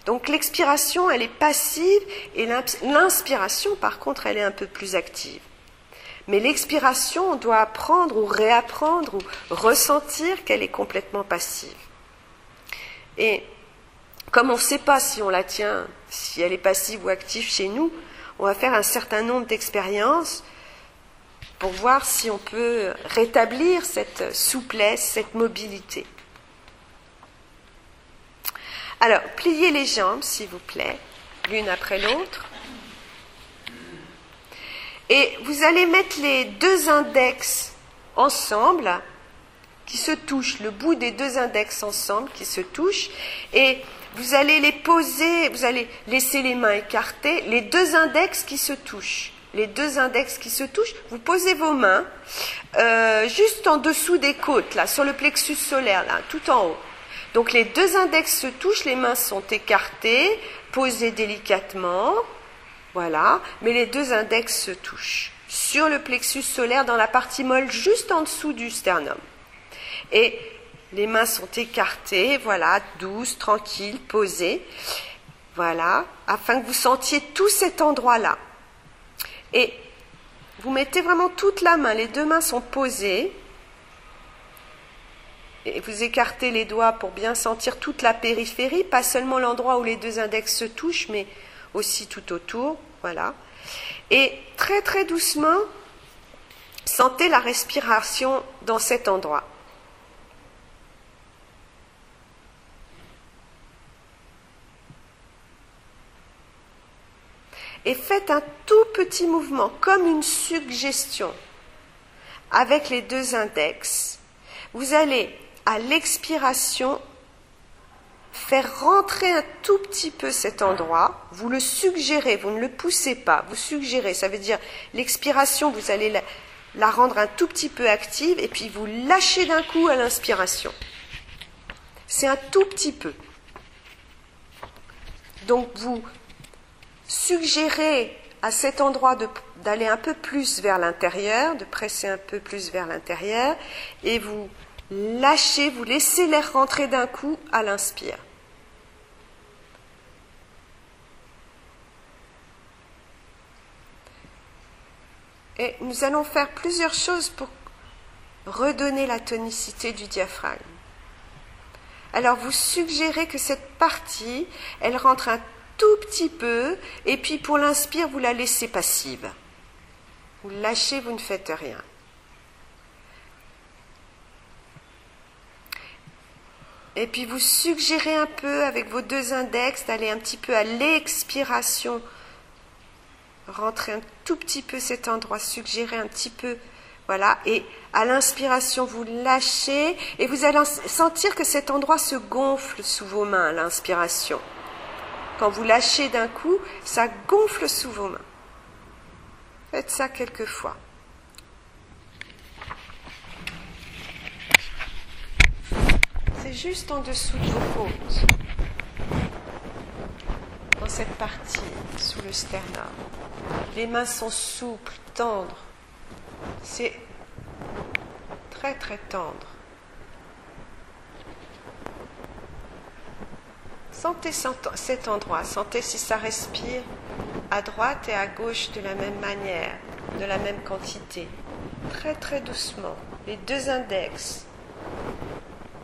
Donc l'expiration, elle est passive et l'inspiration, par contre, elle est un peu plus active. Mais l'expiration, on doit apprendre ou réapprendre ou ressentir qu'elle est complètement passive. Et comme on ne sait pas si on la tient, si elle est passive ou active chez nous, on va faire un certain nombre d'expériences pour voir si on peut rétablir cette souplesse, cette mobilité. Alors, pliez les jambes, s'il vous plaît, l'une après l'autre. Et vous allez mettre les deux index ensemble, qui se touchent, le bout des deux index ensemble, qui se touchent, et vous allez les poser, vous allez laisser les mains écartées, les deux index qui se touchent les deux index qui se touchent, vous posez vos mains euh, juste en dessous des côtes, là, sur le plexus solaire, là, tout en haut. Donc les deux index se touchent, les mains sont écartées, posées délicatement, voilà, mais les deux index se touchent sur le plexus solaire dans la partie molle juste en dessous du sternum. Et les mains sont écartées, voilà, douces, tranquilles, posées, voilà, afin que vous sentiez tout cet endroit-là. Et vous mettez vraiment toute la main, les deux mains sont posées, et vous écartez les doigts pour bien sentir toute la périphérie, pas seulement l'endroit où les deux index se touchent, mais aussi tout autour, voilà. Et très très doucement, sentez la respiration dans cet endroit. Et faites un tout petit mouvement, comme une suggestion, avec les deux index. Vous allez, à l'expiration, faire rentrer un tout petit peu cet endroit. Vous le suggérez, vous ne le poussez pas, vous suggérez. Ça veut dire, l'expiration, vous allez la, rendre un tout petit peu active et puis vous lâchez d'un coup à l'inspiration. C'est un tout petit peu. Donc vous suggérer à cet endroit d'aller un peu plus vers l'intérieur, de presser un peu plus vers l'intérieur, et vous lâchez, vous laissez l'air rentrer d'un coup à l'inspire. Et nous allons faire plusieurs choses pour redonner la tonicité du diaphragme. Alors vous suggérez que cette partie, elle rentre un tout petit peu, et puis pour l'inspire, vous la laissez passive. Vous lâchez, vous ne faites rien. Et puis vous suggérez un peu avec vos deux index d'aller un petit peu à l'expiration. Rentrez un tout petit peu cet endroit, suggérez un petit peu. Voilà. Et à l'inspiration, vous lâchez et vous allez sentir que cet endroit se gonfle sous vos mains à l'inspiration. Quand vous lâchez d'un coup, ça gonfle sous vos mains. Faites ça quelquefois. C'est juste en dessous de vos côtes, dans cette partie, sous le sternum. Les mains sont souples, tendres. C'est très très tendre. Sentez cet endroit, sentez si ça respire à droite et à gauche de la même manière, de la même quantité. Très très doucement. Les deux index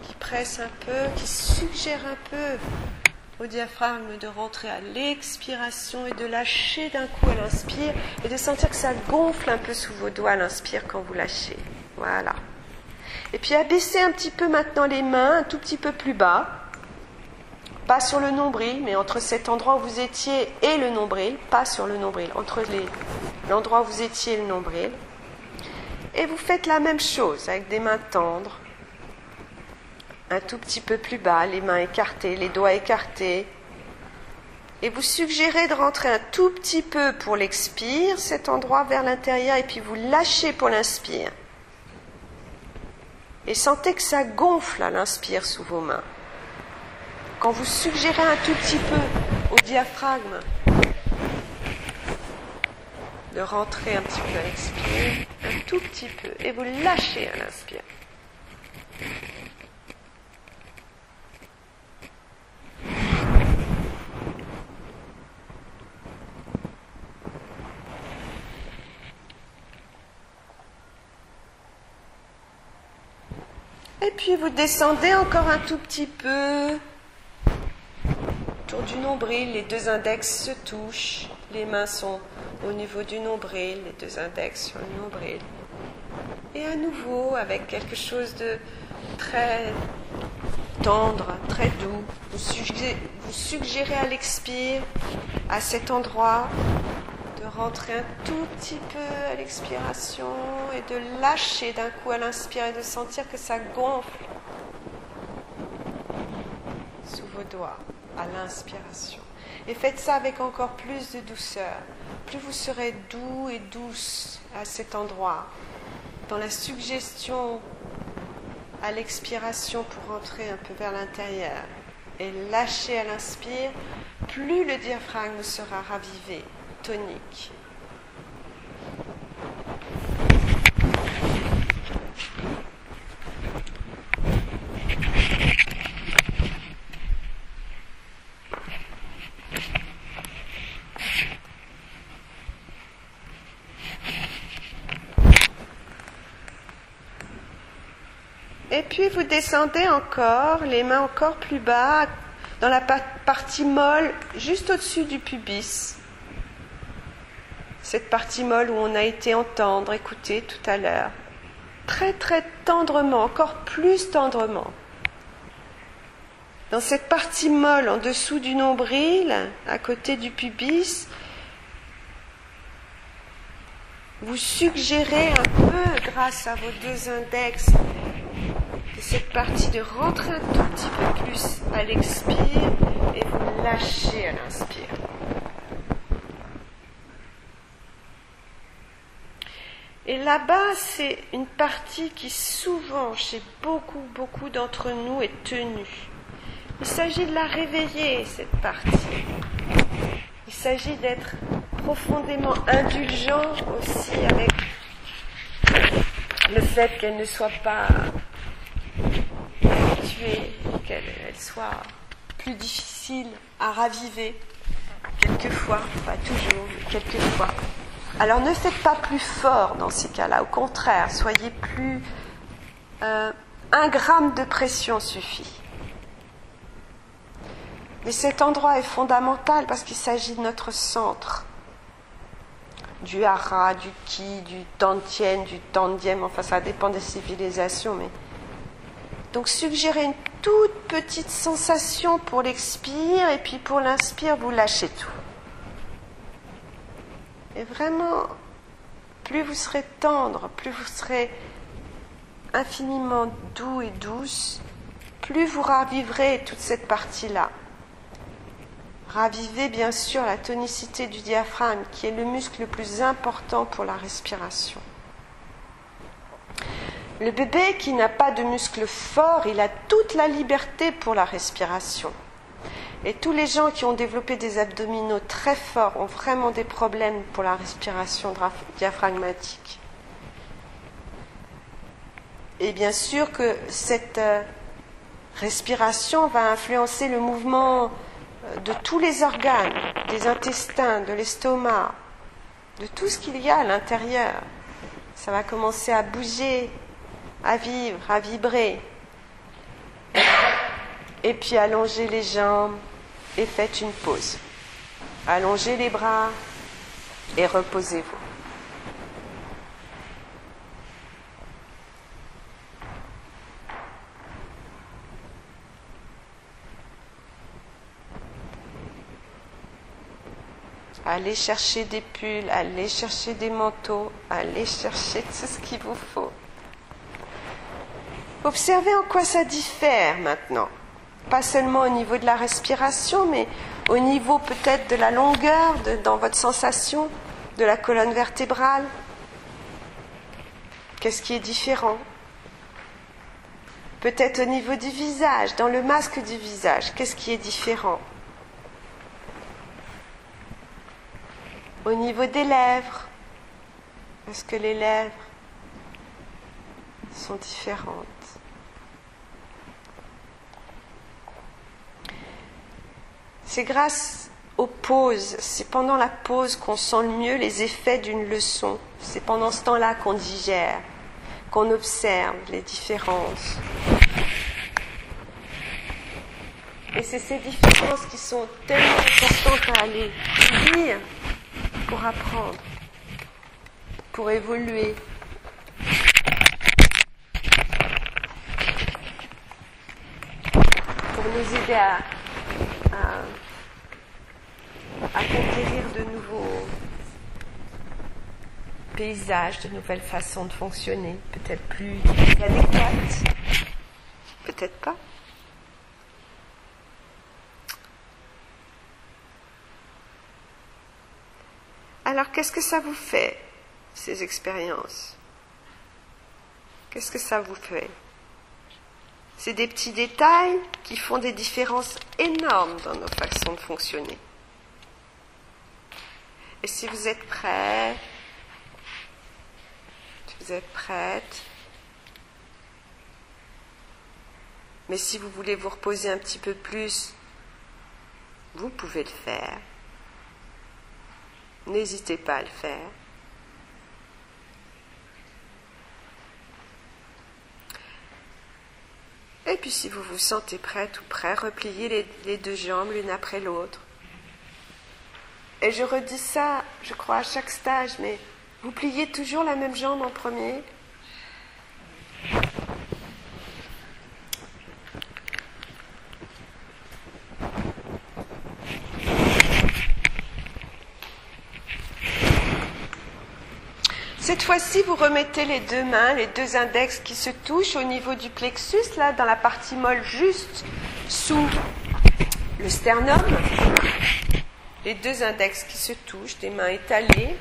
qui pressent un peu, qui suggèrent un peu au diaphragme de rentrer à l'expiration et de lâcher d'un coup à l'inspire et de sentir que ça gonfle un peu sous vos doigts à l'inspire quand vous lâchez. Voilà. Et puis abaissez un petit peu maintenant les mains, un tout petit peu plus bas pas sur le nombril, mais entre cet endroit où vous étiez et le nombril, pas sur le nombril, entre l'endroit où vous étiez et le nombril. Et vous faites la même chose avec des mains tendres, un tout petit peu plus bas, les mains écartées, les doigts écartés, Et vous suggérez de rentrer un tout petit peu pour l'expire, cet endroit vers l'intérieur, et puis vous lâchez pour l'inspire. Et sentez que ça gonfle à l'inspire sous vos mains. Quand vous suggérez un tout petit peu au diaphragme de rentrer un petit peu à l'expire, un tout petit peu, et vous lâchez à l'inspire. Et puis vous descendez encore un tout petit peu. Autour du nombril, les deux index se touchent. Les mains sont au niveau du nombril, les deux index sur le nombril. Et à nouveau, avec quelque chose de très tendre, très doux, vous suggérez, vous suggérez à l'expire, à cet endroit, rentrer un tout petit peu à l'expiration et de lâcher d'un coup à l'inspire et de sentir que ça gonfle sous vos doigts à l'inspiration. Et faites ça avec encore plus de douceur. Plus vous serez doux et douce à cet endroit, dans la suggestion à l'expiration pour rentrer un peu vers l'intérieur et lâcher à l'inspire, plus le diaphragme sera ravivé tonique. Puis vous descendez encore, les mains encore plus bas, dans la partie molle, juste au-dessus du pubis cette partie molle où on a été entendre, écouter tout à l'heure. Très très tendrement, encore plus tendrement. Dans cette partie molle en dessous du nombril, à côté du pubis, vous suggérez un peu, grâce à vos deux index, de cette partie de rentrer un tout petit peu plus à l'expire et vous lâchez à l'inspire. Et là-bas, c'est une partie qui souvent, chez beaucoup, beaucoup d'entre nous, est tenue. Il s'agit de la réveiller, cette partie. Il s'agit d'être profondément indulgent aussi avec le fait qu'elle ne soit pas qu'elle soit plus difficile à raviver, quelquefois, pas toujours, mais quelquefois. Alors ne faites pas plus fort dans ces cas-là, au contraire, soyez plus... Euh, un gramme de pression suffit. Mais cet endroit est fondamental parce qu'il s'agit de notre centre, du hara, du ki, du tantien, du tandiem, enfin ça dépend des civilisations, mais... Donc suggérez une toute petite sensation pour l'expire et puis pour l'inspire, vous lâchez tout. Et vraiment, plus vous serez tendre, plus vous serez infiniment doux et douce, plus vous raviverez toute cette partie-là. Ravivez bien sûr la tonicité du diaphragme, qui est le muscle le plus important pour la respiration. Le bébé qui n'a pas de muscle fort, il a toute la liberté pour la respiration. Et tous les gens qui ont développé des abdominaux très forts ont vraiment des problèmes pour la respiration diaphragmatique. Et bien sûr que cette euh, respiration va influencer le mouvement euh, de tous les organes, des intestins, de l'estomac, de tout ce qu'il y a à l'intérieur. Ça va commencer à bouger, à vivre, à vibrer. Et puis allonger les jambes, et faites une pause. Allongez les bras et reposez-vous. Allez chercher des pulls, allez chercher des manteaux, allez chercher tout ce qu'il vous faut. Observez en quoi ça diffère maintenant. Pas seulement au niveau de la respiration, mais au niveau peut-être de la longueur dans votre sensation de la colonne vertébrale. Qu'est-ce qui est différent? Peut-être au niveau du visage, dans le masque du visage, qu'est-ce qui est différent? Au niveau des lèvres, est-ce que les lèvres sont différentes? C'est grâce aux pauses, c'est pendant la pause qu'on sent le mieux les effets d'une leçon. C'est pendant ce temps-là qu'on digère, qu'on observe les différences. Et c'est ces différences qui sont tellement importantes à aller dire pour apprendre, pour évoluer. Pour nous aider à, à, conquérir de nouveaux paysages, de nouvelles façons de fonctionner, peut-être plus adéquates, peut-être pas. Alors qu'est-ce que ça vous fait, ces expériences? Qu'est-ce que ça vous fait? C'est des petits détails qui font des différences énormes dans nos façons de fonctionner. Et si vous êtes prêt, si vous êtes prête, mais si vous voulez vous reposer un petit peu plus, vous pouvez le faire. N'hésitez pas à le faire. Et puis si vous vous sentez prête ou prêt, repliez les, les deux jambes l'une après l'autre. Et je redis ça, je crois, à chaque stage, mais vous pliez toujours la même jambe en premier, Cette fois-ci, vous remettez les deux mains, les deux index qui se touchent au niveau du plexus, là, dans la partie molle juste sous le sternum. Les deux index qui se touchent, des mains étalées.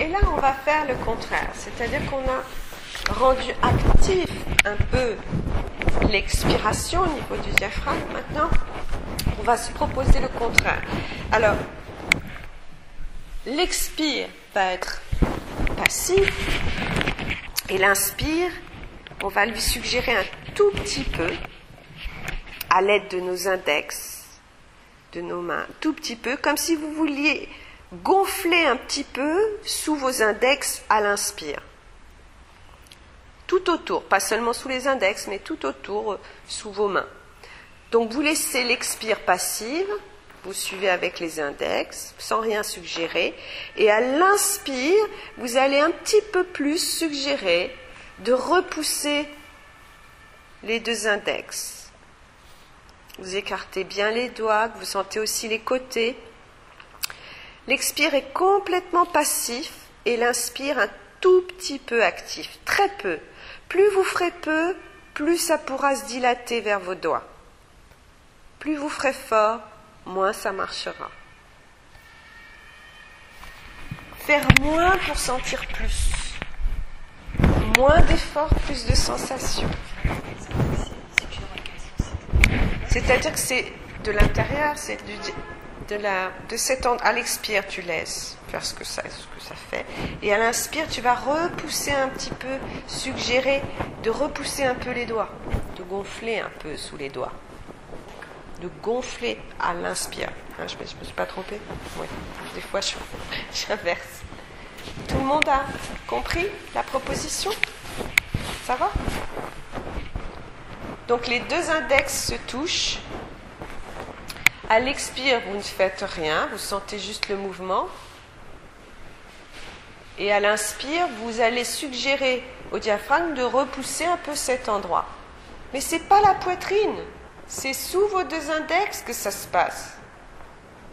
Et là, on va faire le contraire, c'est-à-dire qu'on a rendu actif un peu l'expiration au niveau du diaphragme. Maintenant, on va se proposer le contraire. Alors, l'expire va être passif et l'inspire, on va lui suggérer un tout petit peu, à l'aide de nos index, de nos mains, tout petit peu, comme si vous vouliez gonfler un petit peu sous vos index à l'inspire. Tout autour, pas seulement sous les index, mais tout autour, euh, sous vos mains. Donc vous laissez l'expire passive, vous suivez avec les index, sans rien suggérer, et à l'inspire, vous allez un petit peu plus suggérer de repousser les deux index. Vous écartez bien les doigts, vous sentez aussi les côtés. L'expire est complètement passif et l'inspire un tout petit peu actif, très peu. Plus vous ferez peu, plus ça pourra se dilater vers vos doigts. Plus vous ferez fort, moins ça marchera. Faire moins pour sentir plus. Moins d'efforts, plus de sensations. C'est-à-dire que c'est de l'intérieur, c'est de, la, de cet à l'expire, tu laisses faire ce que, ça, ce que ça fait. Et à l'inspire, tu vas repousser un petit peu, suggérer de repousser un peu les doigts, de gonfler un peu sous les doigts de gonfler à l'inspire. Hein, je ne me, suis pas trompée? Oui, des fois j'inverse. Tout le monde a compris la proposition? Ça va? Donc les deux index se touchent. À l'expire, vous ne faites rien, vous sentez juste le mouvement. Et à l'inspire, vous allez suggérer au diaphragme de repousser un peu cet endroit. Mais ce n'est pas la poitrine, c'est sous vos deux index que ça se passe.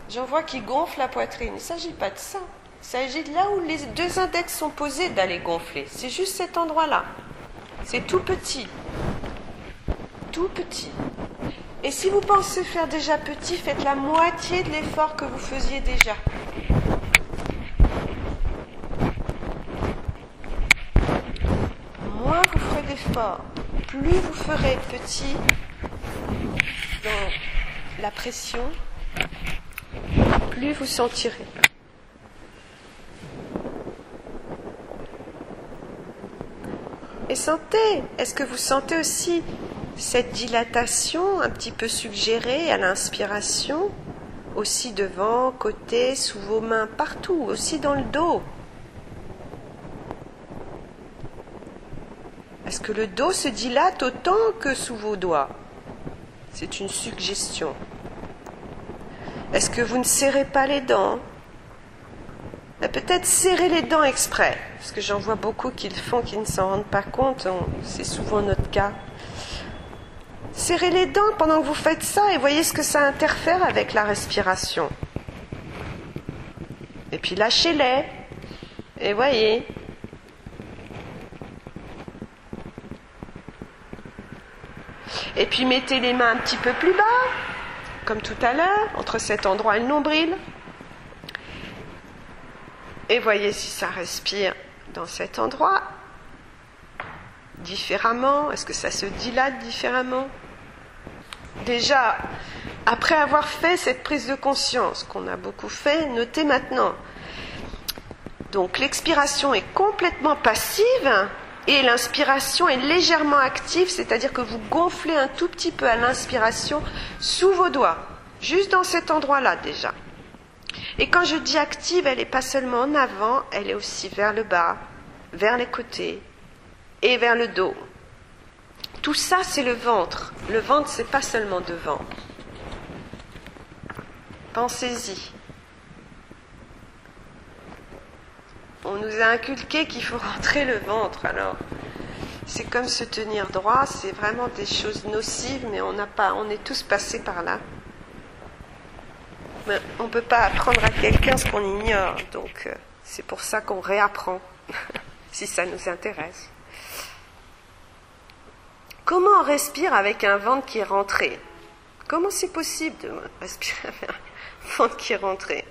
J'en vois qui gonflent la poitrine. Il ne s'agit pas de ça. Il s'agit de là où les deux index sont posés d'aller gonfler. C'est juste cet endroit-là. C'est tout petit. Tout petit. Et si vous pensez faire déjà petit, faites la moitié de l'effort que vous faisiez déjà. Moins vous ferez d'efforts, plus vous ferez petit dans la pression, plus vous sentirez. Et sentez, est-ce que vous sentez aussi cette dilatation un petit peu suggérée à l'inspiration, aussi devant, côté, sous vos mains, partout, aussi dans le dos. Est-ce que le dos se dilate autant que sous vos doigts? C'est une suggestion. Est-ce que vous ne serrez pas les dents? Peut-être serrer les dents exprès, parce que j'en vois beaucoup qui le font, qui ne s'en rendent pas compte. C'est souvent notre cas. Serrez les dents pendant que vous faites ça et voyez ce que ça interfère avec la respiration. Et puis lâchez-les. Et voyez. Et puis mettez les mains un petit peu plus bas, comme tout à l'heure, entre cet endroit et le nombril. Et voyez si ça respire dans cet endroit différemment? Est-ce que ça se dilate différemment? Déjà, après avoir fait cette prise de conscience qu'on a beaucoup fait, notez maintenant. Donc l'expiration est complètement passive et l'inspiration est légèrement active, c'est-à-dire que vous gonflez un tout petit peu à l'inspiration sous vos doigts, juste dans cet endroit-là déjà. Et quand je dis active, elle n'est pas seulement en avant, elle est aussi vers le bas, vers les côtés et vers le dos. Tout ça, c'est le ventre. Le ventre, c'est pas seulement devant. Pensez-y. On nous a inculqué qu'il faut rentrer le ventre. Alors, c'est comme se tenir droit. C'est vraiment des choses nocives, mais on n'a pas. On est tous passés par là. Mais on ne peut pas apprendre à quelqu'un ce qu'on ignore. Donc, euh, c'est pour ça qu'on réapprend, si ça nous intéresse. Comment on respire avec un ventre qui est rentré? Comment c'est possible de respirer avec un ventre qui est rentré?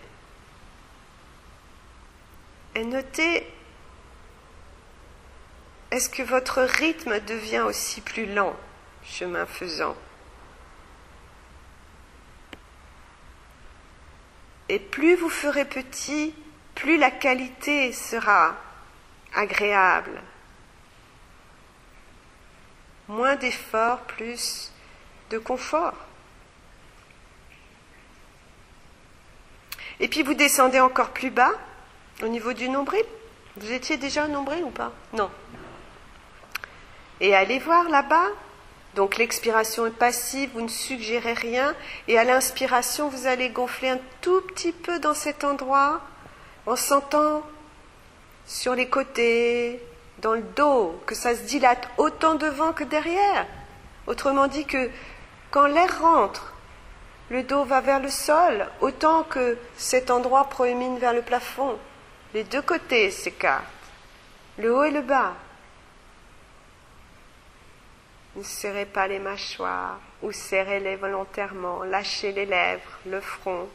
Et notez, est-ce que votre rythme devient aussi plus lent, chemin faisant? Et plus vous ferez petit, plus la qualité sera agréable, moins d'efforts, plus de confort. Et puis vous descendez encore plus bas, au niveau du nombril. Vous étiez déjà nombril ou pas? Non. Et allez voir là-bas. Donc l'expiration est passive, vous ne suggérez rien. Et à l'inspiration, vous allez gonfler un tout petit peu dans cet endroit, en sentant sur les côtés, dans le dos, que ça se dilate autant devant que derrière. Autrement dit que quand l'air rentre, le dos va vers le sol, autant que cet endroit proémine vers le plafond. Les deux côtés s'écartent, le haut et le bas. Ne serrez pas les mâchoires ou serrez-les volontairement, lâchez les lèvres, le front,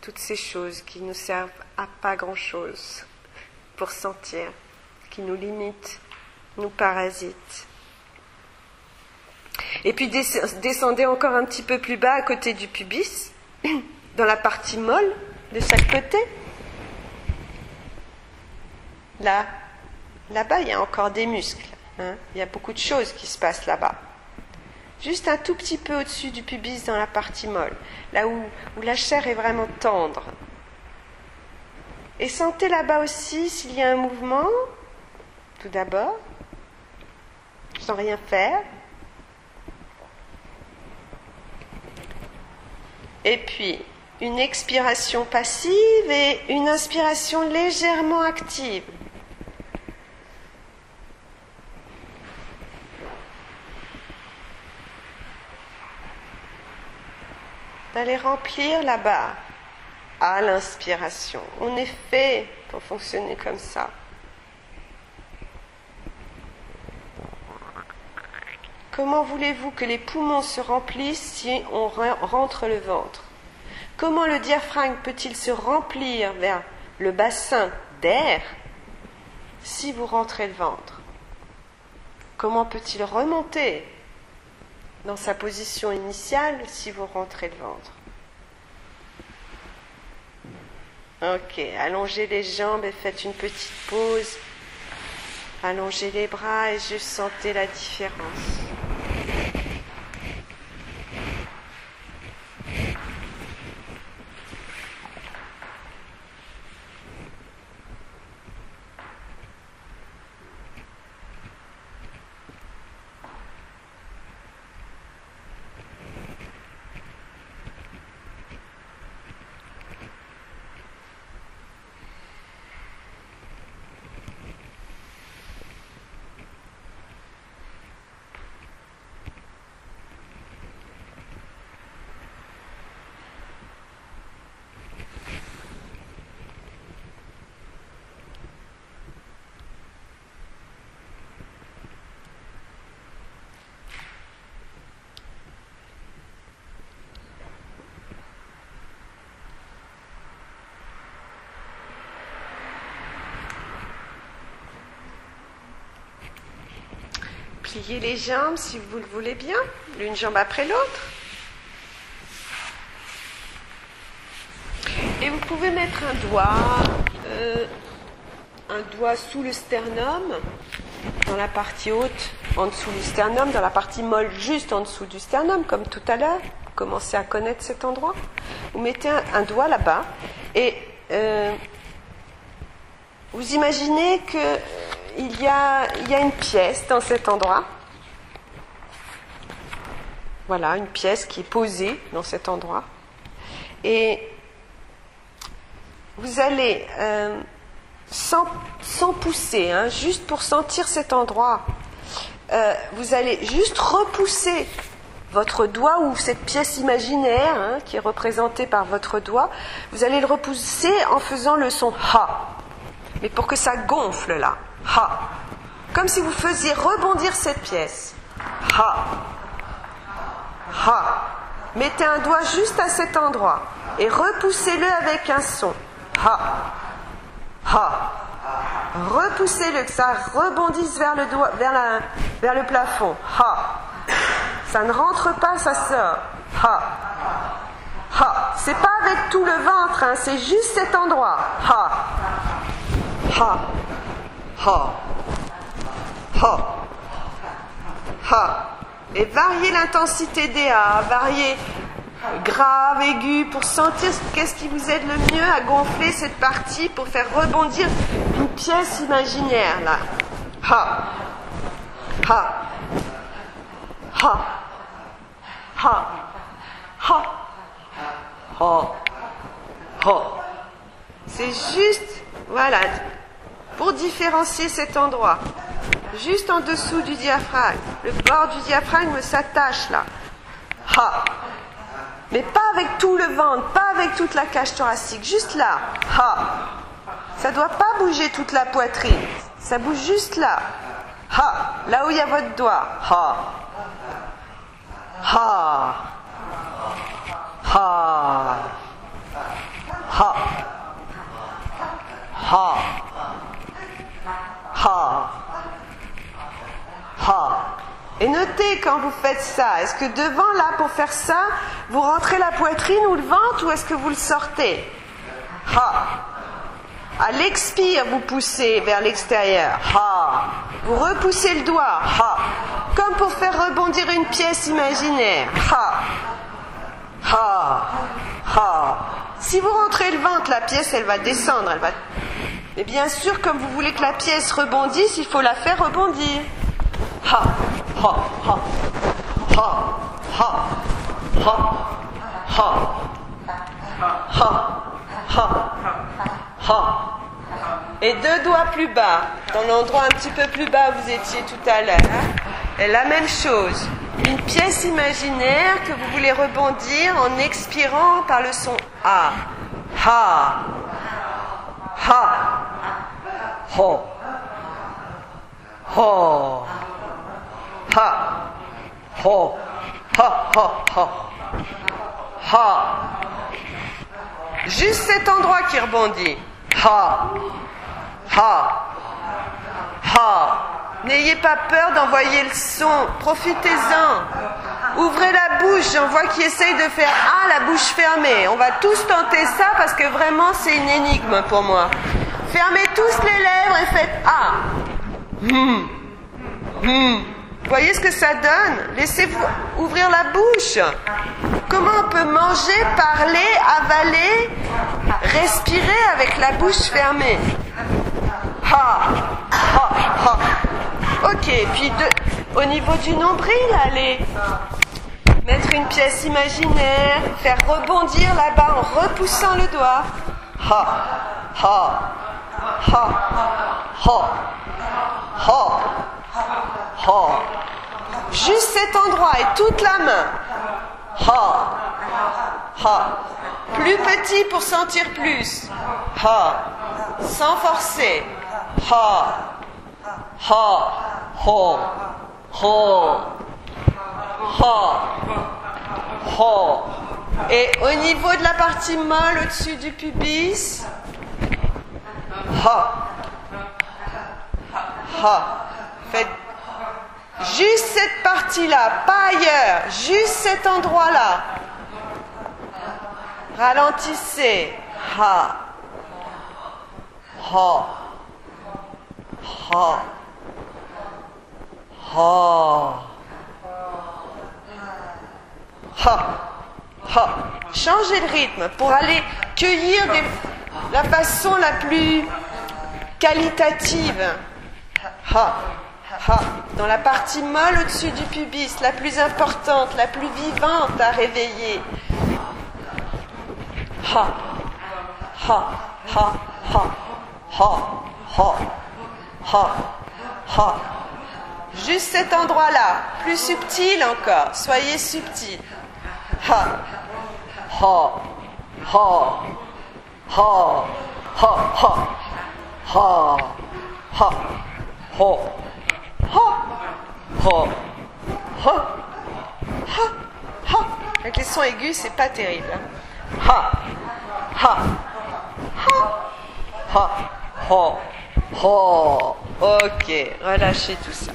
toutes ces choses qui nous servent à pas grand-chose pour sentir qui nous limitent, nous parasitent. Et puis descendez encore un petit peu plus bas à côté du pubis, dans la partie molle de chaque côté. Là, là-bas, il y a encore des muscles. Hein. Il y a beaucoup de choses qui se passent là-bas. Juste un tout petit peu au-dessus du pubis dans la partie molle, là où, où la chair est vraiment tendre. Et sentez là-bas aussi s'il y a un mouvement, tout d'abord, sans rien faire. Et puis, une expiration passive et une inspiration légèrement active. D'aller remplir là-bas à l'inspiration. On est fait pour fonctionner comme ça. Comment voulez-vous que les poumons se remplissent si on rentre le ventre? Comment le diaphragme peut-il se remplir vers le bassin d'air si vous rentrez le ventre? Comment peut-il remonter dans sa position initiale si vous rentrez le ventre? Ok, allongez les jambes et faites une petite pause. Allongez les bras et juste sentez la différence. Pliez les jambes si vous le voulez bien, l'une jambe après l'autre. Et vous pouvez mettre un doigt, euh, un doigt sous le sternum, dans la partie haute, en dessous du sternum, dans la partie molle juste en dessous du sternum, comme tout à l'heure. Vous commencez à connaître cet endroit. Vous mettez un, doigt là-bas et euh, vous imaginez que il y, a, une pièce dans cet endroit. Voilà, une pièce qui est posée dans cet endroit. Et vous allez, euh, sans, pousser, hein, juste pour sentir cet endroit, euh, vous allez juste repousser votre doigt ou cette pièce imaginaire hein, qui est représentée par votre doigt, vous allez le repousser en faisant le son ha. Mais pour que ça gonfle là. Ha. Comme si vous faisiez rebondir cette pièce. Ha. Ha. Mettez un doigt juste à cet endroit et repoussez-le avec un son. Ha. Ha. Repoussez-le, que ça rebondisse vers le, doigt, vers, la, vers le plafond. Ha. Ça ne rentre pas, ça sort. Ha. Ha. C'est pas avec tout le ventre, hein, c'est juste cet endroit. Ha. Ha. Ha. Ha. Ha. Et varier l'intensité des A, varier grave, aigu, pour sentir qu'est-ce qui vous aide le mieux à gonfler cette partie pour faire rebondir une pièce imaginaire là. Ha. Ha. Ha. Ha. Ha. Ha. Ha. C'est juste, voilà, pour différencier cet endroit. Juste en dessous du diaphragme. Le bord du diaphragme s'attache là. Ha. Mais pas avec tout le ventre, pas avec toute la cage thoracique, juste là. Ha. Ça ne doit pas bouger toute la poitrine. Ça bouge juste là. Ha. Là où il y a votre doigt. Ha. Ha. Ha. Ha. Ha. Et notez quand vous faites ça, est-ce que devant là pour faire ça, vous rentrez la poitrine ou le ventre ou est-ce que vous le sortez Ha. À l'expire, vous poussez vers l'extérieur. Ha. Vous repoussez le doigt. Ha. Comme pour faire rebondir une pièce imaginaire. Ha. Ha. Ha. Si vous rentrez le ventre, la pièce, elle va descendre, elle va mais bien sûr, comme vous voulez que la pièce rebondisse, il faut la faire rebondir. Ha, ha, ha, ha, ha, ha, ha, ha, ha, ha. Et deux doigts plus bas, dans l'endroit un petit peu plus bas où vous étiez tout à l'heure. Et la même chose. Une pièce imaginaire que vous voulez rebondir en expirant par le son A. Ha. Ha. Ho. Ho. Ha. ho, ha, ha, ha, ha. Juste cet endroit qui rebondit. Ha, ha, ha. N'ayez pas peur d'envoyer le son, profitez-en. Ouvrez la bouche, j'en vois qui essayent de faire Ah, la bouche fermée. On va tous tenter ça parce que vraiment c'est une énigme pour moi. Fermez tous les lèvres et faites Ah. Hmm. Hmm. Voyez ce que ça donne Laissez-vous ouvrir la bouche. Comment on peut manger, parler, avaler, respirer avec la bouche fermée? Ha, ha, ha. Ok, puis au niveau du nombril, allez mettre une pièce imaginaire, faire rebondir là-bas en repoussant le doigt. Ha, ha, ha, ha, ha, ha. Juste cet endroit et toute la main. Ha, ha. Plus petit pour sentir plus. Ha, sans forcer. Ha, ha, ho, ho, ha, ho. Et au niveau de la partie molle au-dessus du pubis, ha, ha. Faites juste cette partie-là, pas ailleurs, juste cet endroit-là. Ralentissez. Ha. Ha. Ha. Ha. Ha. Ha. Changez le rythme pour aller cueillir des- la façon la plus qualitative. Ha. Ha. Dans la partie molle au-dessus du pubis, la plus importante, la plus vivante à réveiller. Ha. Ha. Ha. Ha. Ha. Ha. Ha. Ha. Juste cet endroit-là, plus subtil encore. Soyez subtil. Ha. Ha. Ha. Ha. Ha. Ha. Ha. Ha. Ho. Ha. Ha. Ha. Ha. Avec les sons aigus, c'est pas terrible. hein. Ha. Ha. Ha. Ha. Ha. Ha. Ok, relâchez tout ça.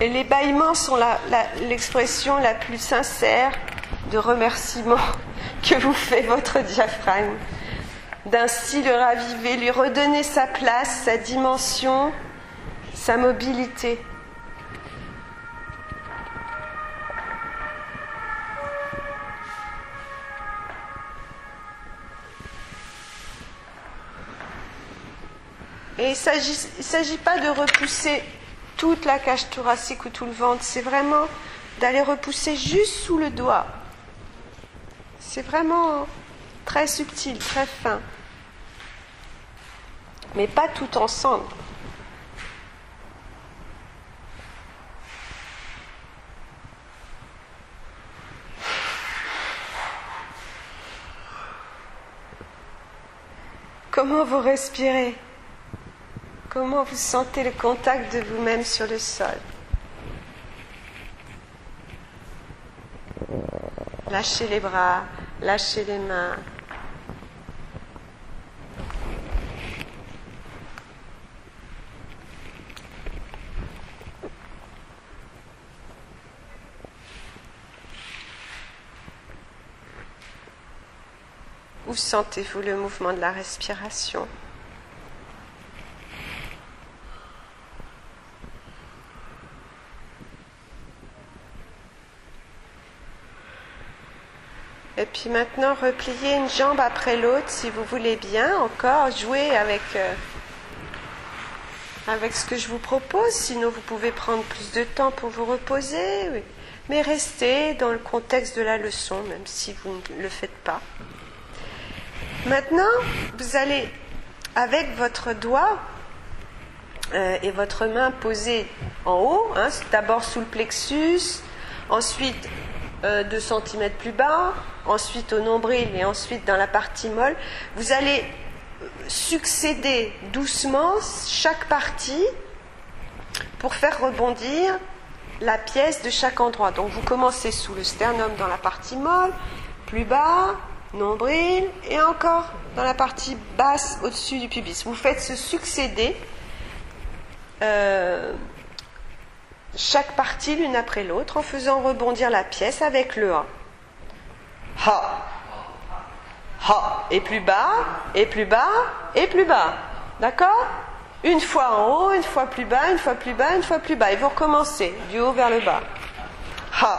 Et les bâillements sont la- la- l'expression la, plus sincère de remerciement que vous fait votre diaphragme. D'ainsi le raviver, lui redonner sa place, sa dimension, sa mobilité. Et il ne s'agit pas de repousser toute la cage thoracique ou tout le ventre, c'est vraiment d'aller repousser juste sous le doigt. C'est vraiment très subtil, très fin. Mais pas tout ensemble. Comment vous respirez? Comment vous sentez le contact de vous-même sur le sol? Lâchez les bras, lâchez les mains. Où sentez-vous le mouvement de la respiration? Maintenant, repliez une jambe après l'autre si vous voulez bien. Encore jouer avec, euh, avec ce que je vous propose. Sinon, vous pouvez prendre plus de temps pour vous reposer. Mais restez dans le contexte de la leçon, même si vous ne le faites pas. Maintenant, vous allez, avec votre doigt euh, et votre main posée en haut, hein, d'abord sous le plexus, ensuite 2 cm plus bas, ensuite au nombril et ensuite dans la partie molle. Vous allez succéder doucement chaque partie pour faire rebondir la pièce de chaque endroit. Donc vous commencez sous le sternum dans la partie molle, plus bas, nombril, et encore dans la partie basse au-dessus du pubis. Vous faites se succéder euh, chaque partie l'une après l'autre en faisant rebondir la pièce avec le A. Ha. Ha. Et plus bas, et plus bas, et plus bas. D'accord? Une fois en haut, une fois plus bas, une fois plus bas, une fois plus bas. Et vous recommencez du haut vers le bas. Ha.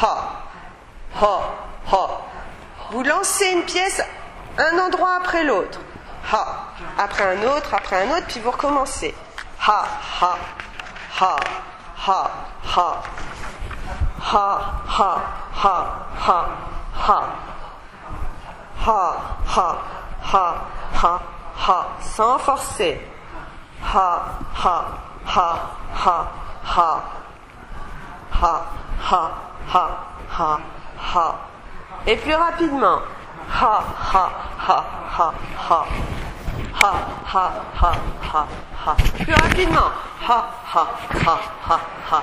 Ha. Ha. Ha. Vous lancez une pièce un endroit après l'autre. Ha. Après un autre, après un autre, puis vous recommencez. Ha. Ha. Ha ha, ha. Ha, ha, ha, ha, ha. Ha, ha, ha, ha, ha. Sans forcer. Ha, ha, ha, ha, ha. Ha, ha, ha, ha, ha. Et plus rapidement. Ha, ha, ha, ha, ha. 哈哈哈哈哈，不要紧哦，哈哈哈哈哈。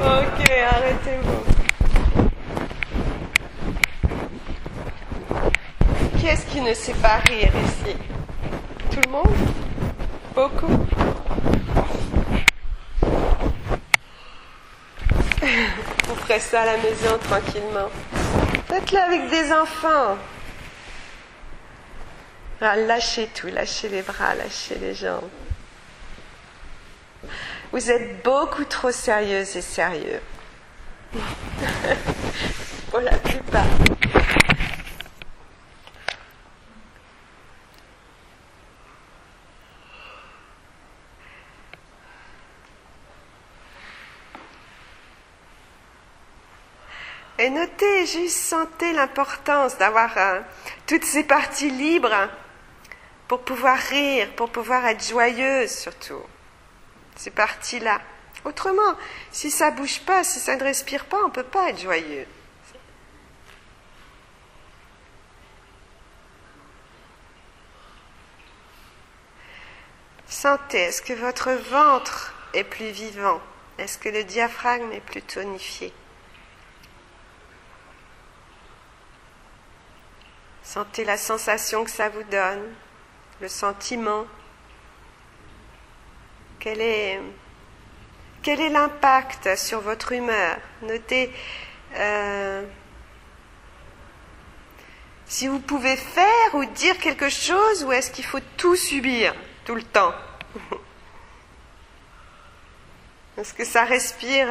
Ok, arrêtez-vous. Qui est-ce qui ne sait pas rire ici? Tout le monde? Beaucoup? Vous ferez ça à la maison tranquillement. Faites-le avec des enfants. Ah, lâchez tout, lâchez les bras, lâchez les jambes. Vous êtes beaucoup trop sérieuses et sérieux. Pour la plupart. Et notez, juste sentez l'importance d'avoir euh, toutes ces parties libres pour pouvoir rire, pour pouvoir être joyeuse surtout. Ces parties-là. Autrement, si ça bouge pas, si ça ne respire pas, on ne peut pas être joyeux. Sentez, est-ce que votre ventre est plus vivant? Est-ce que le diaphragme est plus tonifié? Sentez la sensation que ça vous donne, le sentiment. Quel est, l'impact sur votre humeur? Notez euh, si vous pouvez faire ou dire quelque chose ou est-ce qu'il faut tout subir tout le temps? Est-ce que ça respire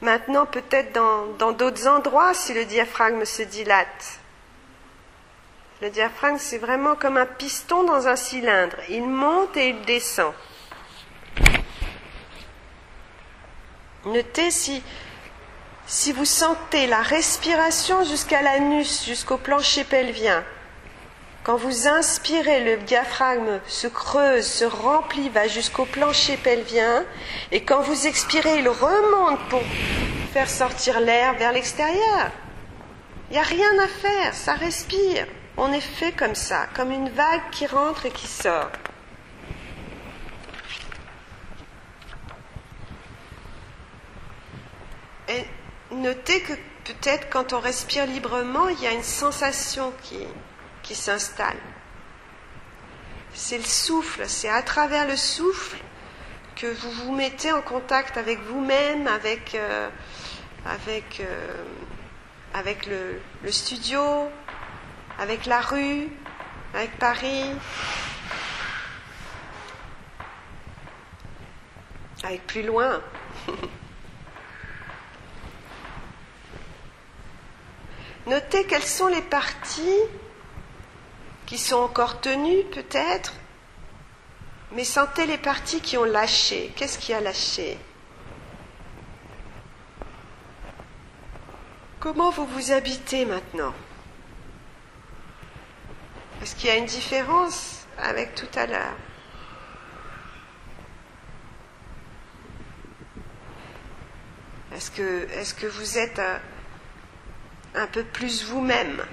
maintenant peut-être dans d'autres endroits si le diaphragme se dilate? Le diaphragme, c'est vraiment comme un piston dans un cylindre. Il monte et il descend. Notez si, si vous sentez la respiration jusqu'à l'anus, jusqu'au plancher pelvien. Quand vous inspirez, le diaphragme se creuse, se remplit, va jusqu'au plancher pelvien. Et quand vous expirez, il remonte pour faire sortir l'air vers l'extérieur. Il n'y a rien à faire, ça respire. On est fait comme ça, comme une vague qui rentre et qui sort. Et notez que peut-être quand on respire librement, il y a une sensation qui, s'installe. C'est le souffle, c'est à travers le souffle que vous vous mettez en contact avec vous-même, avec, euh, avec, euh, le studio, avec la rue, avec Paris, avec plus loin. Notez quelles sont les parties qui sont encore tenues peut-être, mais sentez les parties qui ont lâché. Qu'est-ce qui a lâché? Comment vous vous habitez maintenant? Est-ce qu'il y a une différence avec tout à l'heure Est-ce que, vous êtes un, un peu plus vous-même?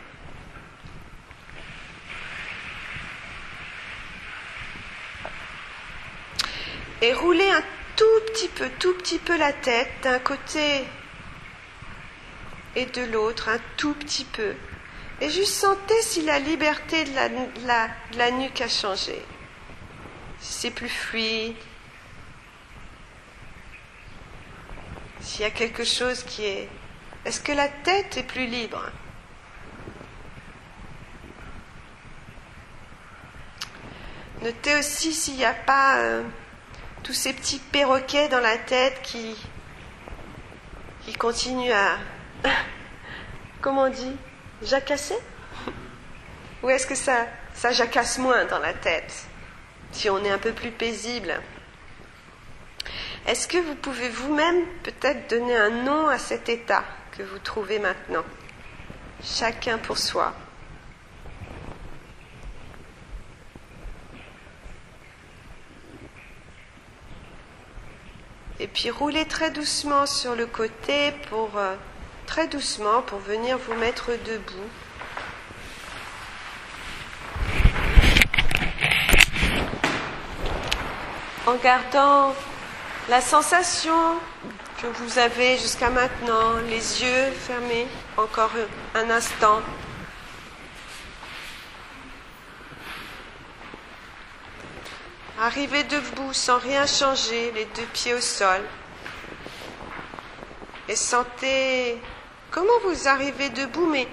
Et roulez un tout petit peu, tout petit peu la tête d'un côté et de l'autre un tout petit peu. Et juste sentez si la liberté de la, la nuque a changé. Si c'est plus fluide. S'il y a quelque chose qui est... Est-ce que la tête est plus libre? Notez aussi s'il n'y a pas euh, tous ces petits perroquets dans la tête qui, qui continuent à, comment on dit, jacasser Ou est-ce que ça, ça jacasse moins dans la tête, si on est un peu plus paisible? Est-ce que vous pouvez vous-même peut-être donner un nom à cet état que vous trouvez maintenant? Chacun pour soi. Et puis roulez très doucement sur le côté pour euh, très doucement pour venir vous mettre debout. En gardant la sensation que vous avez jusqu'à maintenant, les yeux fermés encore un instant. Arrivez debout sans rien changer, les deux pieds au sol. Et sentez Comment vous arrivez debout, mais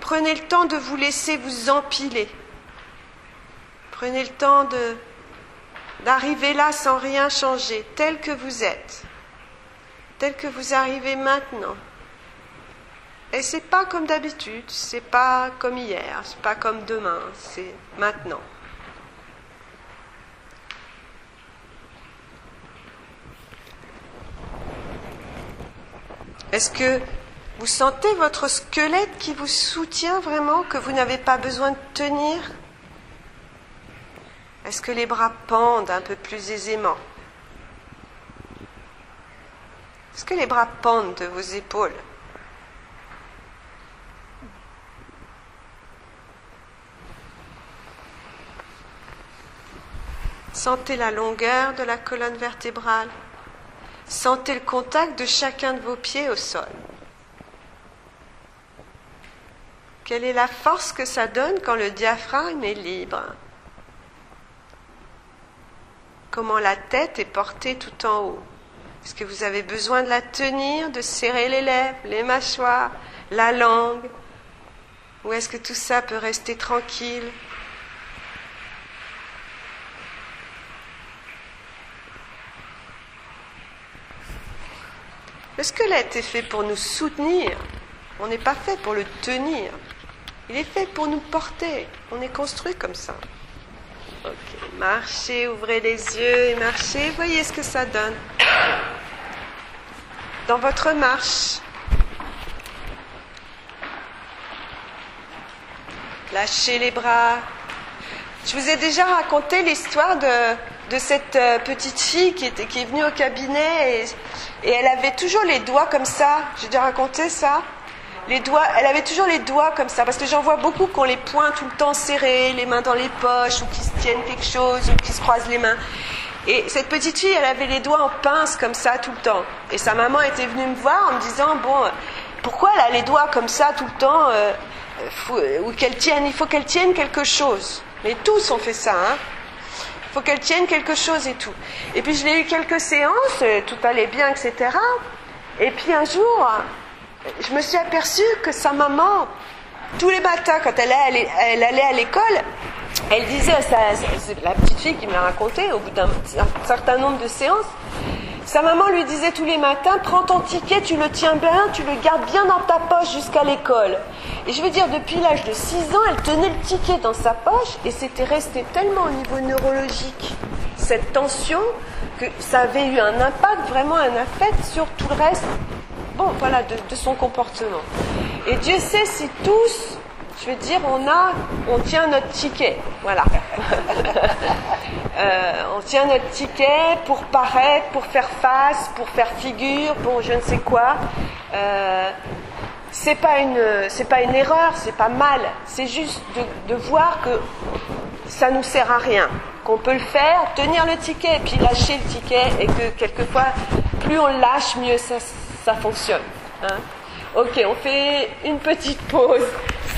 prenez le temps de vous laisser vous empiler. Prenez le temps d'arriver là sans rien changer, tel que vous êtes, tel que vous arrivez maintenant. Et c'est pas comme d'habitude, c'est pas comme hier, c'est pas comme demain, c'est maintenant. Est-ce que vous sentez votre squelette qui vous soutient vraiment, que vous n'avez pas besoin de tenir? Est-ce que les bras pendent un peu plus aisément? Est-ce que les bras pendent de vos épaules? Sentez la longueur de la colonne vertébrale. Sentez le contact de chacun de vos pieds au sol. Quelle est la force que ça donne quand le diaphragme est libre? Comment la tête est portée tout en haut? Est-ce que vous avez besoin de la tenir, de serrer les lèvres, les mâchoires, la langue? Ou est-ce que tout ça peut rester tranquille? Le squelette est fait pour nous soutenir. On n'est pas fait pour le tenir. Il est fait pour nous porter. On est construit comme ça. Ok, marchez, ouvrez les yeux et marchez. Voyez ce que ça donne. Dans votre marche, lâchez les bras. Je vous ai déjà raconté l'histoire de, cette euh, petite fille qui, était, qui est venue au cabinet et, et elle avait toujours les doigts comme ça. J'ai déjà raconté ça elle avait toujours les doigts comme ça, parce que j'en vois beaucoup qui ont les poings tout le temps serrés, les mains dans les poches, ou qui se tiennent quelque chose, ou qui se croisent les mains. Et cette petite fille, elle avait les doigts en pince comme ça tout le temps. Et sa maman était venue me voir en me disant, bon, pourquoi elle a les doigts comme ça tout le temps euh, ou qu'elle tienne, il faut qu'elle tienne quelque chose. Mais tous ont fait ça, hein. Il faut qu'elle tienne quelque chose et tout. Et puis je l'ai eu quelques séances, tout allait bien, etc. Et puis un jour, je me suis aperçue que sa maman, tous les matins, quand elle allait, à l'école, elle disait à sa, la petite fille qui me l'a raconté, au bout d'un certain nombre de séances, sa maman lui disait tous les matins, prends ton ticket, tu le tiens bien, tu le gardes bien dans ta poche jusqu'à l'école. Et je veux dire, depuis l'âge de 6 ans, elle tenait le ticket dans sa poche et c'était resté tellement au niveau neurologique, cette tension, que ça avait eu un impact, vraiment un affect sur tout le reste, bon, voilà, de, son comportement. Et Dieu sait si tous, je veux dire, on a, on tient notre ticket, voilà. Euh, on tient notre ticket pour paraître, pour faire face, pour faire figure, pour je ne sais quoi. Euh, c'est pas une, c'est pas une erreur, c'est pas mal. C'est juste de, de voir que ça nous sert à rien, qu'on peut le faire, tenir le ticket et puis lâcher le ticket et que quelquefois, plus on lâche, mieux ça, ça fonctionne. Hein. Ok, on fait une petite pause.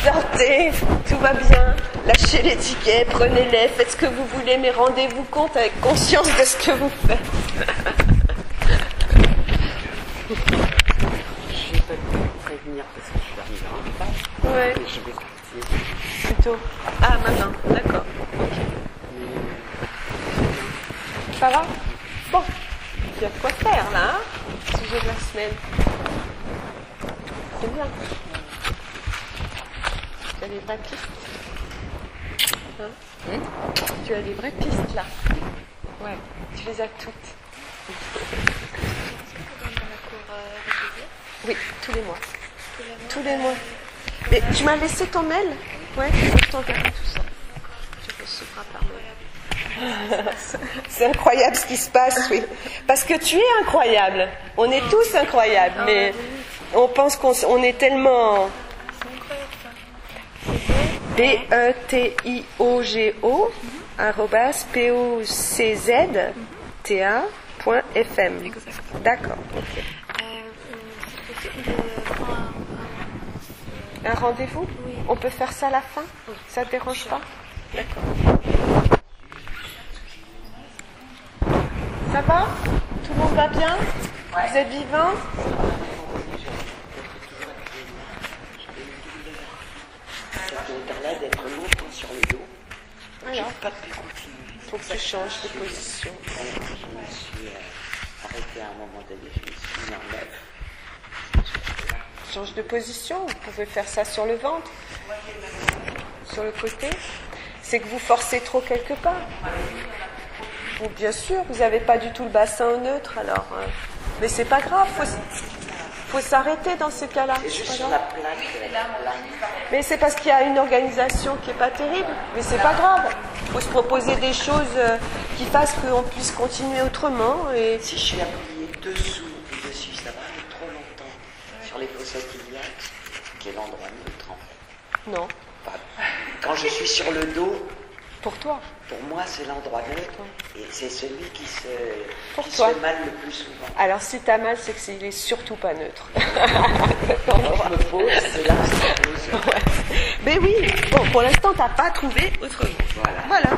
Sortez, tout va bien. Lâchez les tickets, prenez-les, faites ce que vous voulez, mais rendez-vous compte avec conscience de ce que vous faites. Je vais pas prévenir parce que je suis arrivé en retard. Ouais. Et je vais partir. Plutôt. Ah, maintenant, d'accord. Ça va? Bon, il y a de quoi faire là, hein De la semaine. C'est bien. Tu as des vraies pistes Hein Tu as des vraies pistes là Ouais, tu les as toutes. Oui, tous les mois. Tous les mois. Mais tu m'as laissé ton mail? Ouais, je t'enverrai tout ça. Tu recevras par mail. C'est incroyable ce qui se passe, oui. Parce que tu es incroyable. On est tous incroyables, mais on pense qu'on est tellement. B-E-T-I-O-G-O, arrobas, P-O-C-Z-T-A, point FM. D'accord. ok. Un rendez-vous? On peut faire ça à la fin? Ça te dérange pas? D'accord. Ça va Tout le monde va bien Vous êtes Cette odeur-là d'être longtemps sur le dos, j'ai Alors, pas pu continuer. faut que tu changes de position. Alors, je me suis euh, arrêté à un moment donné, je me suis mis en lèvres. Change de position, vous pouvez faire ça sur le ventre, sur le côté. C'est que vous forcez trop quelque part. Ou bien sûr, vous n'avez pas du tout le bassin au neutre, alors. euh, mais c'est pas grave, faut, faut s'arrêter dans ces cas-là. Euh. Mais c'est parce qu'il y a une organisation qui est pas terrible. Mais c'est pas grave. Il faut se proposer des choses euh, qui fassent qu'on puisse continuer autrement. Et Si je suis appuyé dessous et dessus, ça va aller trop longtemps. Sur les fossettes iliaques, qui est l'endroit neutre en fait. non, Quand je suis sur le dos, pour toi. Pour moi c'est l'endroit neutre et c'est celui qui se, qui se mal le plus souvent. Alors si t'as mal, c'est que c'est- il est surtout pas neutre. Quand je me pose, c'est là que ça pose. Mais oui, bon, pour l'instant, t'as pas trouvé autrement. Voilà. Voilà.